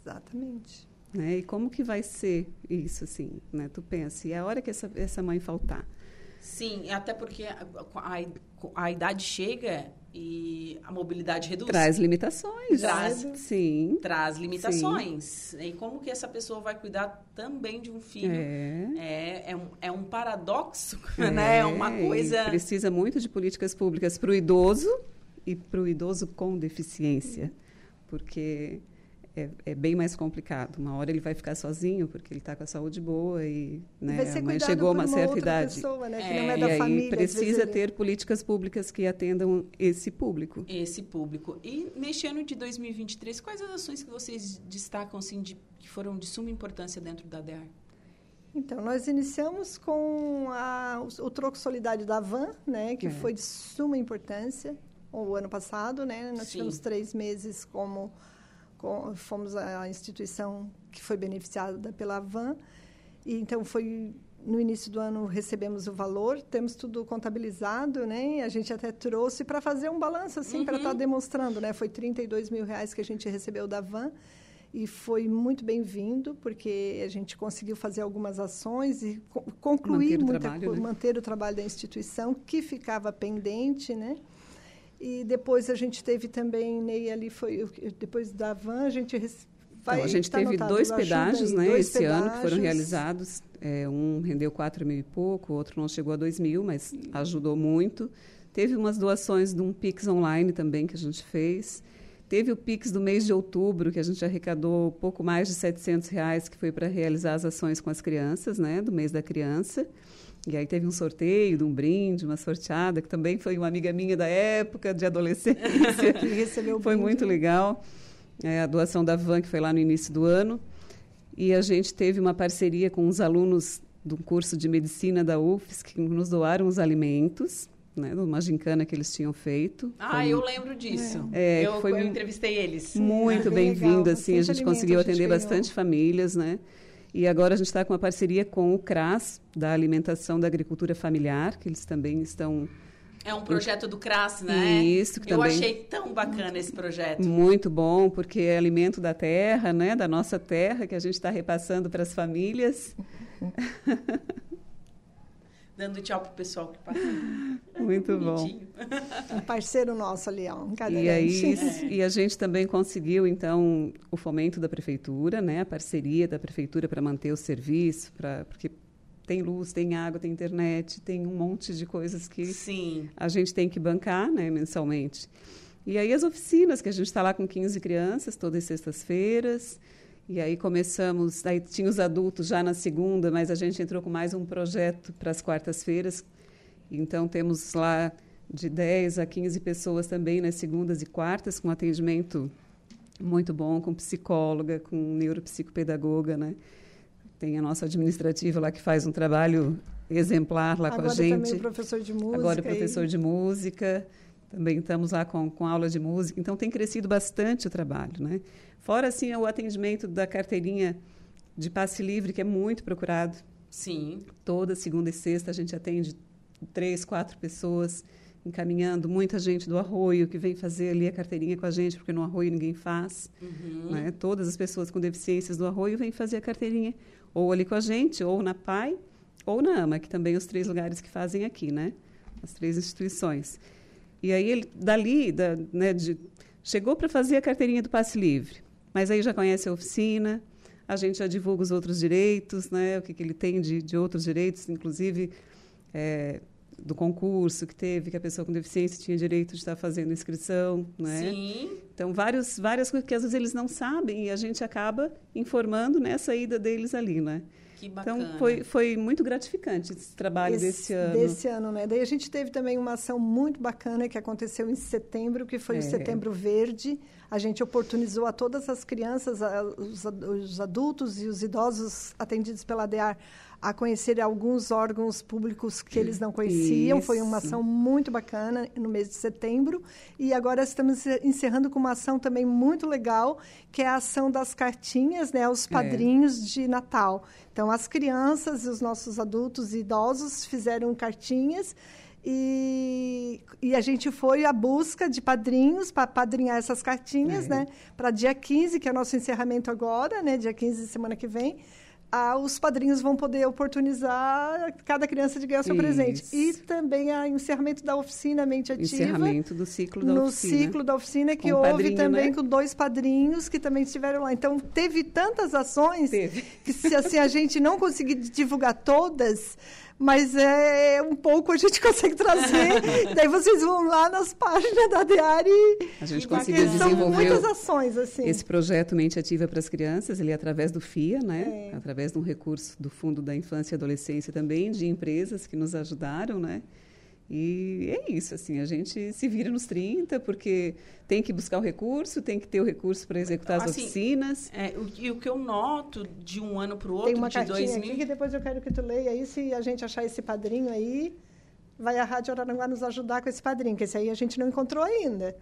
Exatamente. Né? E como que vai ser isso assim, né? Tu pensa, e a hora que essa, essa mãe faltar? Sim, até porque a, a, a idade chega e a mobilidade reduz. Traz limitações. Traz, Sim. traz limitações. E como que essa pessoa vai cuidar também de um filho? É. É, é, um, é um paradoxo, né? É uma coisa... Precisa muito de políticas públicas para o idoso e para o idoso com deficiência, porque é, é bem mais complicado. Uma hora ele vai ficar sozinho porque ele está com a saúde boa e né, vai ser a mãe chegou a uma uma certa outra idade. pessoa, né, que É. não é e da aí família. precisa ter políticas públicas que atendam esse público. esse público. E neste ano de 2023, quais as ações que vocês destacam assim de, que foram de suma importância dentro da DEAR? Então, nós iniciamos com a- o, o troco solidário da Van, né, que É. foi de suma importância o ano passado, né? Nós Sim. tivemos três meses como com- fomos a instituição que foi beneficiada pela Van e então foi no início do ano recebemos o valor, temos tudo contabilizado, né? A gente até trouxe para fazer um balanço assim para Uhum. estar demonstrando, né? Foi 32 mil reais que a gente recebeu da Van e foi muito bem-vindo porque a gente conseguiu fazer algumas ações e co- concluir Manter o muita trabalho, né? manter o trabalho da instituição que ficava pendente, né? E depois a gente teve também, Ney, ali foi depois da van a gente vai Então, a gente tá teve dois pedágios, né, dois esse ano que foram pedágios. realizados. É, um rendeu 4 mil e pouco, o outro não chegou a 2 mil, mas ajudou muito. Teve umas doações de um Pix online também que a gente fez. Teve o Pix do mês de outubro, que a gente arrecadou pouco mais de 700 reais, que foi para realizar as ações com as crianças, né, do mês da criança. E aí teve um sorteio de um brinde, uma sorteada, que também foi uma amiga minha da época, de adolescência. Que recebeu o Foi brinde, muito legal. É, a doação da van, que foi lá no início do ano. E a gente teve uma parceria com os alunos do curso de medicina da UFSC, que nos doaram os alimentos, né, de uma gincana que eles tinham feito. Ah, Foi eu lembro disso. É, eu, foi eu entrevistei eles. muito bem bem-vindo, assim, a gente conseguiu a gente atender ganhou. bastante famílias, né? E agora a gente está com uma parceria com o CRAS, da alimentação da agricultura familiar, que eles também estão É um projeto do CRAS, né? Isso, que Eu também... achei tão bacana esse projeto. Muito bom, porque é alimento da terra, né? Da nossa terra, que a gente está repassando para as famílias. Dando tchau pro pessoal que passa. Muito bom. Um parceiro nosso ali, ó, um E cadeirante. aí, e a gente também conseguiu, então, o fomento da prefeitura, né? A parceria da prefeitura para manter o serviço, pra, porque tem luz, tem água, tem internet, tem um monte de coisas que Sim. a gente tem que bancar, né, mensalmente. E aí as oficinas, que a gente está lá com 15 crianças, todas as sextas-feiras. E aí começamos, aí tinha os adultos já na segunda, mas a gente entrou com mais um projeto para as quartas-feiras. Então temos lá de 10 a 15 pessoas também nas segundas e quartas, com atendimento muito bom, com psicóloga, com neuropsicopedagoga, né? Tem a nossa administrativa lá que faz um trabalho exemplar lá com Agora a gente. também o professor de música. Agora o e- professor de música. Também estamos lá com, com aula de música. Então, tem crescido bastante o trabalho, né? Fora, assim, o atendimento da carteirinha de passe livre, que é muito procurado. Sim. Toda segunda e sexta a gente atende três, quatro pessoas encaminhando. Muita gente do Arroio que vem fazer ali a carteirinha com a gente, porque no Arroio ninguém faz. Uhum. Né? Todas as pessoas com deficiências do Arroio vêm fazer a carteirinha ou ali com a gente, ou na PAI, ou na AMA, que também os três lugares que fazem aqui, né? As três instituições. E aí ele dali, da, né, de, chegou para fazer a carteirinha do passe livre, mas aí já conhece a oficina, a gente já divulga os outros direitos, né, o que, que ele tem de, de outros direitos, inclusive é, do concurso que teve, que a pessoa com deficiência tinha direito de estar fazendo inscrição, né? Sim. Então, vários, várias coisas que às vezes eles não sabem e a gente acaba informando nessa ida deles ali, né? Que bacana. Então, foi, foi muito gratificante esse trabalho Esse- desse ano. Desse ano, né? Daí a gente teve também uma ação muito bacana que aconteceu em setembro, que foi É. o Setembro Verde. A gente oportunizou a todas as crianças, a- os, os adultos e os idosos atendidos pela DEAR a conhecer alguns órgãos públicos que eles não conheciam. Foi uma Isso. ação muito bacana no mês de setembro. E agora estamos encerrando com uma ação também muito legal, que é a ação das cartinhas, né, aos É. padrinhos de Natal. Então, as crianças e os nossos adultos e idosos fizeram cartinhas e, e a gente foi à busca de padrinhos para padrinhar essas cartinhas, É. né? Para dia 15, que é o nosso encerramento agora, né? Dia 15, semana que vem. Ah, os padrinhos vão poder oportunizar cada criança de ganhar seu presente. E também o encerramento da oficina Mente Ativa. Encerramento do ciclo da no oficina. ciclo da oficina, que Com houve padrinho, também né? com dois padrinhos que também estiveram lá. Então, teve tantas ações que se assim, a gente não conseguir divulgar todas, mas é um pouco a gente consegue trazer. Daí vocês vão lá nas páginas da e A gente conseguiu são desenvolver muitas ações assim. esse projeto Mente Ativa para as Crianças, ele é através do FIA, né? É. Através de um recurso do Fundo da Infância e Adolescência também, de empresas que nos ajudaram, né? E é isso, assim, a gente se vira nos 30, porque tem que buscar o recurso, tem que ter o recurso para executar as Assim, oficinas. É, o, e o que eu noto de um ano para o outro, Tem uma de cartinha 2000... aqui que depois eu quero que tu leia aí, se a gente achar esse padrinho aí, vai a Rádio Araranguá nos ajudar com esse padrinho, que esse aí a gente não encontrou ainda.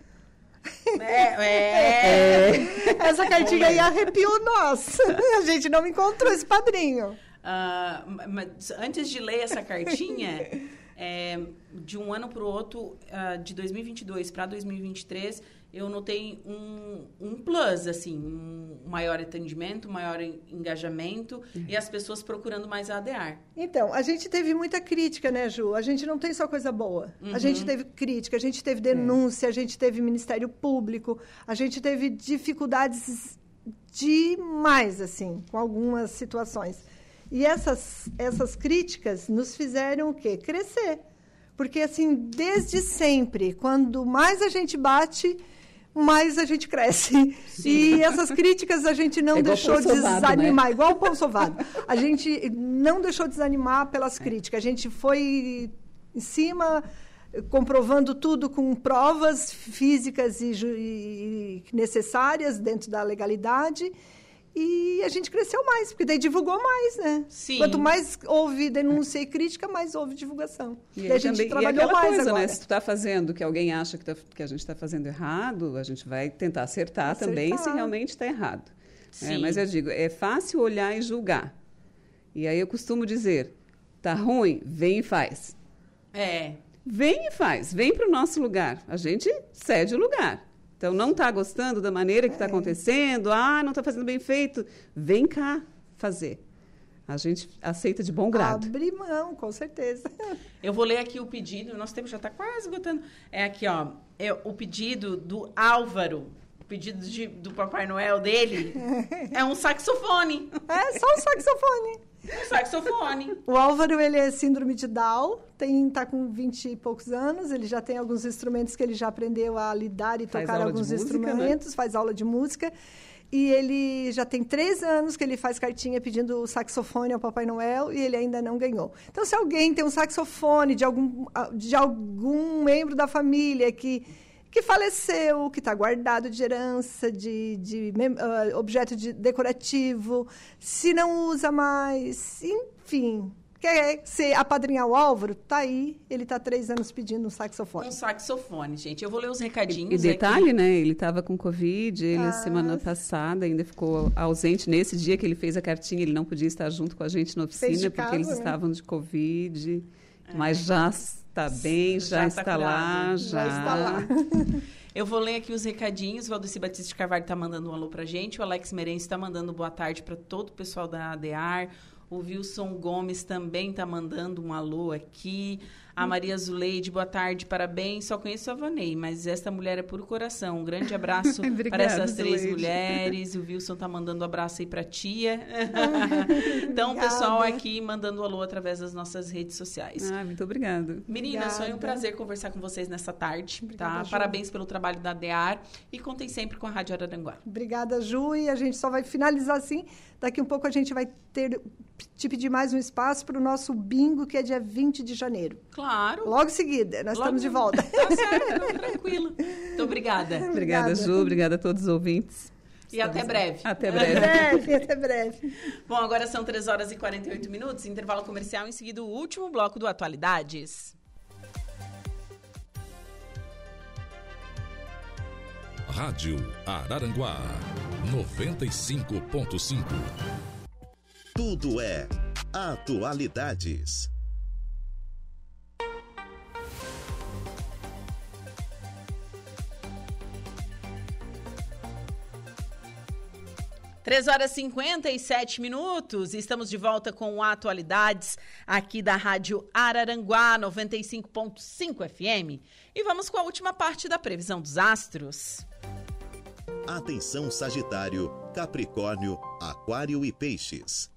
É, é. Essa cartinha aí arrepiou nós. A gente não encontrou esse padrinho. Ah, mas antes de ler essa cartinha, é, de um ano para o outro, ah, de 2022 para 2023, eu notei um, um plus, assim, um maior atendimento, maior en- engajamento e as pessoas procurando mais a ADR. Então, a gente teve muita crítica, né, Ju? A gente não tem só coisa boa. Uhum. A gente teve crítica, a gente teve denúncia, a gente teve Ministério Público, a gente teve dificuldades demais, assim, com algumas situações. E essas, essas críticas nos fizeram o quê? Crescer. Porque, assim, desde sempre, quando mais a gente bate, mais a gente cresce. E essas críticas a gente não É deixou desanimar, né? igual o pão sovado. A gente não deixou desanimar pelas críticas. A gente foi em cima, comprovando tudo com provas físicas e, e necessárias dentro da legalidade. E a gente cresceu mais, porque daí divulgou mais, né? Sim. Quanto mais houve denúncia e crítica, mais houve divulgação. E, E, a gente também- trabalhou mais coisa, agora. né? Se tu está fazendo o que alguém acha que, tá- que a gente está fazendo errado, a gente vai tentar acertar, também se Acertar. realmente está errado. É, Sim. mas eu digo, é fácil olhar e julgar. E aí eu costumo dizer, tá ruim, vem e faz. É. Vem e faz, vem para o nosso lugar. A gente cede o lugar. Então, não está gostando da maneira que está acontecendo, ah, não está fazendo bem feito, vem cá fazer. A gente aceita de bom grado. Abrir mão, com certeza. Eu vou ler aqui o pedido, nosso tempo já está quase esgotando. É aqui, ó, é o pedido do Álvaro. O pedido de, do Papai Noel dele é um saxofone. É, só um saxofone. Um saxofone. O Álvaro, ele é síndrome de Down, tem, tá com 20 e poucos anos, ele já tem alguns instrumentos que ele já aprendeu a lidar e Faz tocar aula de alguns música, né? instrumentos, faz aula de música. E ele já tem três anos que ele faz cartinha pedindo o saxofone ao Papai Noel e ele ainda não ganhou. Então, se alguém tem um saxofone de algum, de algum membro da família que, que faleceu, que está guardado de herança, de, de ah, objeto de decorativo, se não usa mais, enfim, quer ser apadrinhar o Álvaro, tá aí, ele está três anos pedindo um saxofone. Um saxofone, gente. Eu vou ler os E recadinhos detalhe, aqui. né? Ele estava com Covid, ele Ah. semana passada ainda ficou ausente. Nesse dia que ele fez a cartinha, ele não podia estar junto com a gente na oficina, porque casa, eles né? estavam de Covid. Mas já está bem, já, Já está lá, já. Já está lá. Eu vou ler aqui os recadinhos. O Valdeci Batista de Carvalho está mandando um alô pra gente. O Alex Merencio está mandando boa tarde para todo o pessoal da ADAR. O Wilson Gomes também está mandando um alô aqui. A Maria Zuleide, boa tarde, parabéns. Só conheço a Vanei, mas esta mulher é puro coração. Um grande abraço para Obrigada, essas três Zuleide. mulheres. O Wilson tá mandando um abraço aí pra tia. então, o pessoal aqui mandando alô através das nossas redes sociais. Ah, muito obrigada. Meninas, foi um prazer conversar com vocês nessa tarde, Obrigada, tá? Ju. Parabéns pelo trabalho da DEAR e contem sempre com a Rádio Araranguá. Obrigada, Ju. E a gente só vai finalizar assim. Daqui um pouco a gente vai ter te pedir mais um espaço para o nosso bingo, que é dia 20 de janeiro. Claro. Logo em seguida, nós Logo- estamos de volta. Tá certo, não, tranquilo. Muito obrigada. Obrigada, Obrigada. Ju. Obrigada a todos os ouvintes. E até breve. Até Até breve. breve, até breve. Bom, agora são 3 horas e 48 minutos, intervalo comercial, em seguida o último bloco do Atualidades. Rádio Araranguá 95.5. Tudo é atualidades. Três horas e 57 minutos, estamos de volta com Atualidades aqui da Rádio Araranguá 95.5 FM. E vamos com a última parte da previsão dos astros. Atenção Sagitário, Capricórnio, Aquário e Peixes.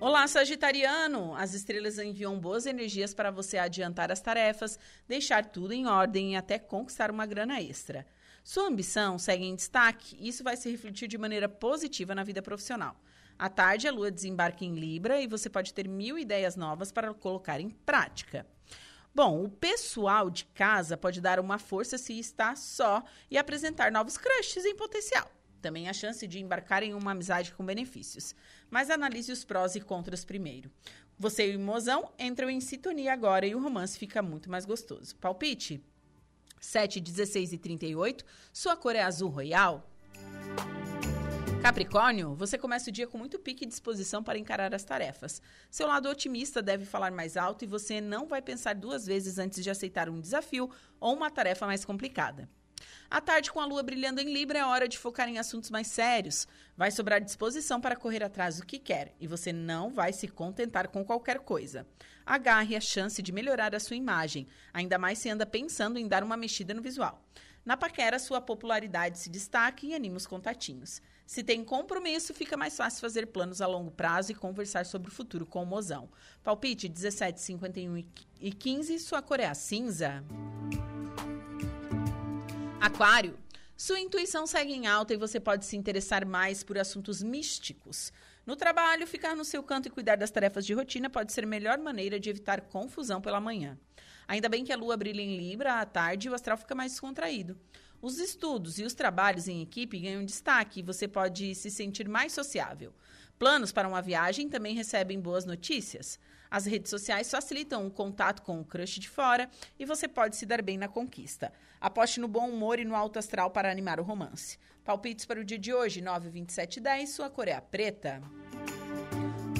Olá, Sagitariano! As estrelas enviam boas energias para você adiantar as tarefas, deixar tudo em ordem e até conquistar uma grana extra. Sua ambição segue em destaque e isso vai se refletir de maneira positiva na vida profissional. À tarde, a lua desembarca em Libra e você pode ter mil ideias novas para colocar em prática. Bom, o pessoal de casa pode dar uma força se está só e apresentar novos crushes em potencial. Também há chance de embarcar em uma amizade com benefícios. Mas analise os prós e contras primeiro. Você e o mozão entram em sintonia agora e o romance fica muito mais gostoso. Palpite? 7, 16 e 38. Sua cor é azul royal. Capricórnio, você começa o dia com muito pique e disposição para encarar as tarefas. Seu lado otimista deve falar mais alto e você não vai pensar duas vezes antes de aceitar um desafio ou uma tarefa mais complicada. À tarde, com a lua brilhando em Libra, é hora de focar em assuntos mais sérios. Vai sobrar disposição para correr atrás do que quer e você não vai se contentar com qualquer coisa. Agarre a chance de melhorar a sua imagem, ainda mais se anda pensando em dar uma mexida no visual. Na paquera, sua popularidade se destaca e anima os contatinhos. Se tem compromisso, fica mais fácil fazer planos a longo prazo e conversar sobre o futuro com o mozão. Palpite 17, 51 e 15, sua cor é a cinza. Aquário, sua intuição segue em alta e você pode se interessar mais por assuntos místicos. No trabalho, ficar no seu canto e cuidar das tarefas de rotina pode ser a melhor maneira de evitar confusão pela manhã. Ainda bem que a lua brilha em Libra à tarde e o astral fica mais descontraído. Os estudos e os trabalhos em equipe ganham destaque e você pode se sentir mais sociável. Planos para uma viagem também recebem boas notícias. As redes sociais facilitam o contato com o crush de fora e você pode se dar bem na conquista. Aposte no bom humor e no alto astral para animar o romance. Palpites para o dia de hoje, 9, 27 e 10, sua cor é preta.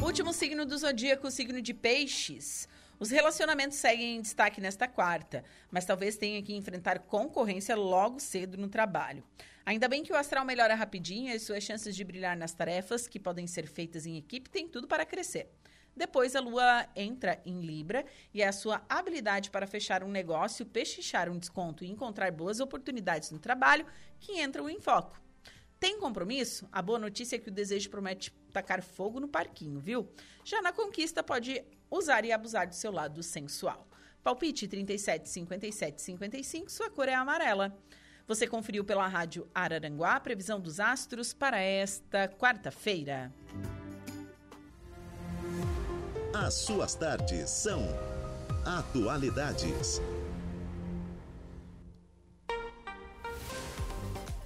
Último signo do zodíaco, signo de peixes. Os relacionamentos seguem em destaque nesta quarta, mas talvez tenha que enfrentar concorrência logo cedo no trabalho. Ainda bem que o astral melhora rapidinho e suas chances de brilhar nas tarefas que podem ser feitas em equipe têm tudo para crescer. Depois a lua entra em Libra e é a sua habilidade para fechar um negócio, pechinchar um desconto e encontrar boas oportunidades no trabalho que entram em foco. Tem compromisso? A boa notícia é que o desejo promete tacar fogo no parquinho, viu? Já na conquista, pode usar e abusar do seu lado sensual. Palpite 37, 57, 55, sua cor é amarela. Você conferiu pela rádio Araranguá a previsão dos astros para esta quarta-feira. As suas tardes são Atualidades.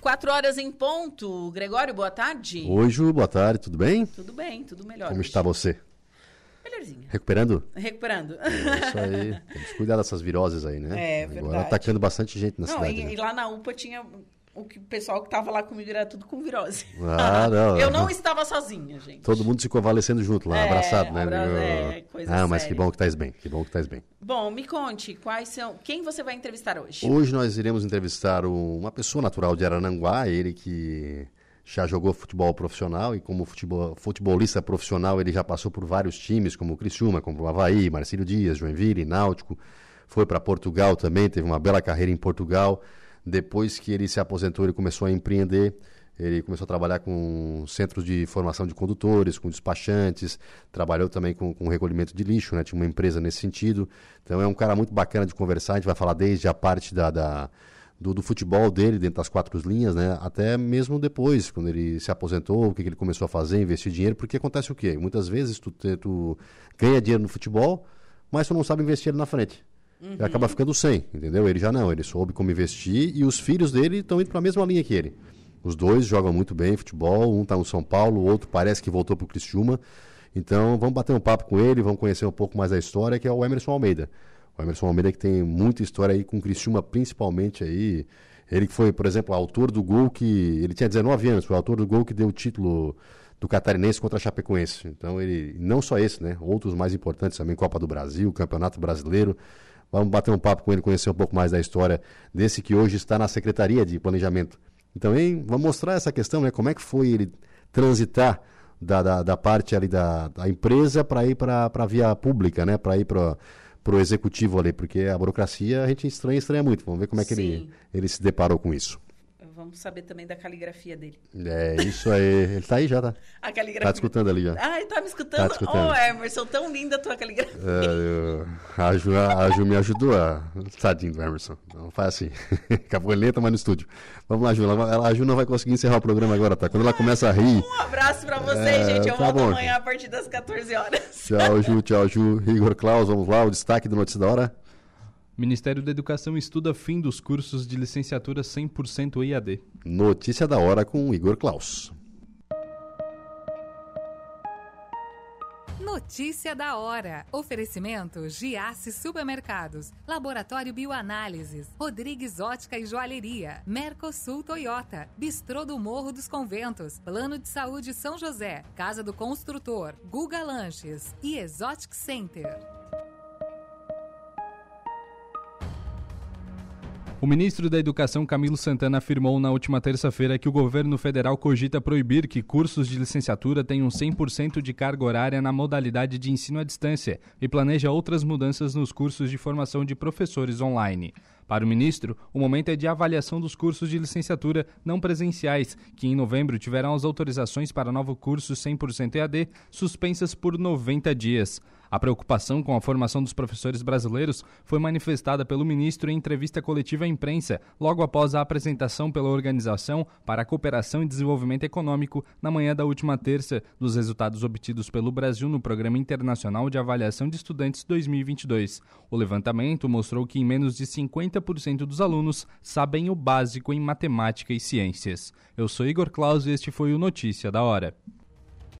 Quatro horas em ponto. Gregório, boa tarde. Oi, Ju, boa tarde, tudo bem? Tudo bem, tudo melhor. Como hoje. está você? Melhorzinho. Recuperando? Recuperando. É isso aí. Temos que cuidar dessas viroses aí, né? É, Agora verdade. atacando bastante gente na Não, cidade. e, né? e lá na UPA tinha o, que, o pessoal que tava lá comigo era tudo com virose. Ah, não. Eu não estava sozinha, gente. Todo mundo se convalescendo junto lá, É, abraçado, né? abra- é, coisa ah, mas que séria. bom que estás bem, que bom que estás bem. Bom, me conte, quais são. Quem você vai entrevistar hoje? Hoje nós iremos entrevistar um- uma pessoa natural de Arananguá, ele que já jogou futebol profissional e como futebol, futebolista profissional ele já passou por vários times, como o Criciúma, como o Havaí, Marcílio Dias, Joinville, Náutico, foi para Portugal também, teve uma bela carreira em Portugal. Depois que ele se aposentou, ele começou a empreender, ele começou a trabalhar com centros de formação de condutores, com despachantes, trabalhou também com, com recolhimento de lixo, né? tinha uma empresa nesse sentido. Então é um cara muito bacana de conversar, a gente vai falar desde a parte da, da- do, do futebol dele, dentro das quatro linhas, né? até mesmo depois, quando ele se aposentou, o que, que ele começou a fazer, investir dinheiro, porque acontece o quê? Muitas vezes tu, tu ganha dinheiro no futebol, mas tu não sabe investir na frente. Uhum. Ele acaba ficando sem, entendeu? Ele já não, ele soube como investir e os filhos dele estão indo para a mesma linha que ele. Os dois jogam muito bem futebol, um está no São Paulo, o outro parece que voltou para o Criciúma. Então vamos bater um papo com ele, vamos conhecer um pouco mais da história, que é o Emerson Almeida. O Emerson Almeida que tem muita história aí com o Criciúma, principalmente aí. Ele que foi, por exemplo, autor do gol que. Ele tinha 19 anos, foi autor do gol que deu o título do Catarinense contra a Chapecoense. Então ele. Não só esse, né? Outros mais importantes também, Copa do Brasil, Campeonato Brasileiro. Vamos bater um papo com ele, conhecer um pouco mais da história desse que hoje está na Secretaria de Planejamento. Então, hein, vamos mostrar essa questão, né? Como é que foi ele transitar da, da, da parte ali da, da empresa para ir para a via pública, né? Para ir para o executivo ali, porque a burocracia a gente estranha, estranha muito. Vamos ver como é que ele, ele se deparou com isso. Vamos saber também da caligrafia dele. É, isso aí. Ele tá aí já, tá? A caligrafia. Tá te escutando ali já. Ah, ele tá me escutando? Tá te escutando. Oh, Emerson, tão linda a tua caligrafia. É, eu- a, Ju, a Ju me ajudou a. Tadinho do Emerson. Não faz assim. Acabou ele entra mais no estúdio. Vamos lá, Ju. Ela, ela- a Ju não vai conseguir encerrar o programa agora, tá? Quando ela começa a rir. Um abraço pra vocês, É, gente. Eu tá volto bom. amanhã a partir das 14 horas. Tchau, Ju. Tchau, Ju. Igor Klaus, vamos lá. O destaque do Notícia da Hora. Ministério da Educação estuda fim dos cursos de licenciatura 100% EAD. Notícia da Hora com Igor Klaus. Notícia da hora. Oferecimento Giasse Supermercados, Laboratório Bioanálises, Rodrigues Ótica e Joalheria, Mercosul Toyota, Bistrô do Morro dos Conventos, Plano de Saúde São José, Casa do Construtor, Guga Lanches e Exotic Center. O ministro da Educação Camilo Santana afirmou na última terça-feira que o governo federal cogita proibir que cursos de licenciatura tenham 100% de carga horária na modalidade de ensino à distância e planeja outras mudanças nos cursos de formação de professores online. Para o ministro, o momento é de avaliação dos cursos de licenciatura não presenciais, que em novembro tiverão as autorizações para novo curso 100% EAD suspensas por 90 dias. A preocupação com a formação dos professores brasileiros foi manifestada pelo ministro em entrevista coletiva à imprensa, logo após a apresentação pela Organização para a Cooperação e Desenvolvimento Econômico, na manhã da última terça, dos resultados obtidos pelo Brasil no Programa Internacional de Avaliação de Estudantes 2022. O levantamento mostrou que em menos de 50% dos alunos sabem o básico em matemática e ciências. Eu sou Igor Claus e este foi o Notícia da Hora.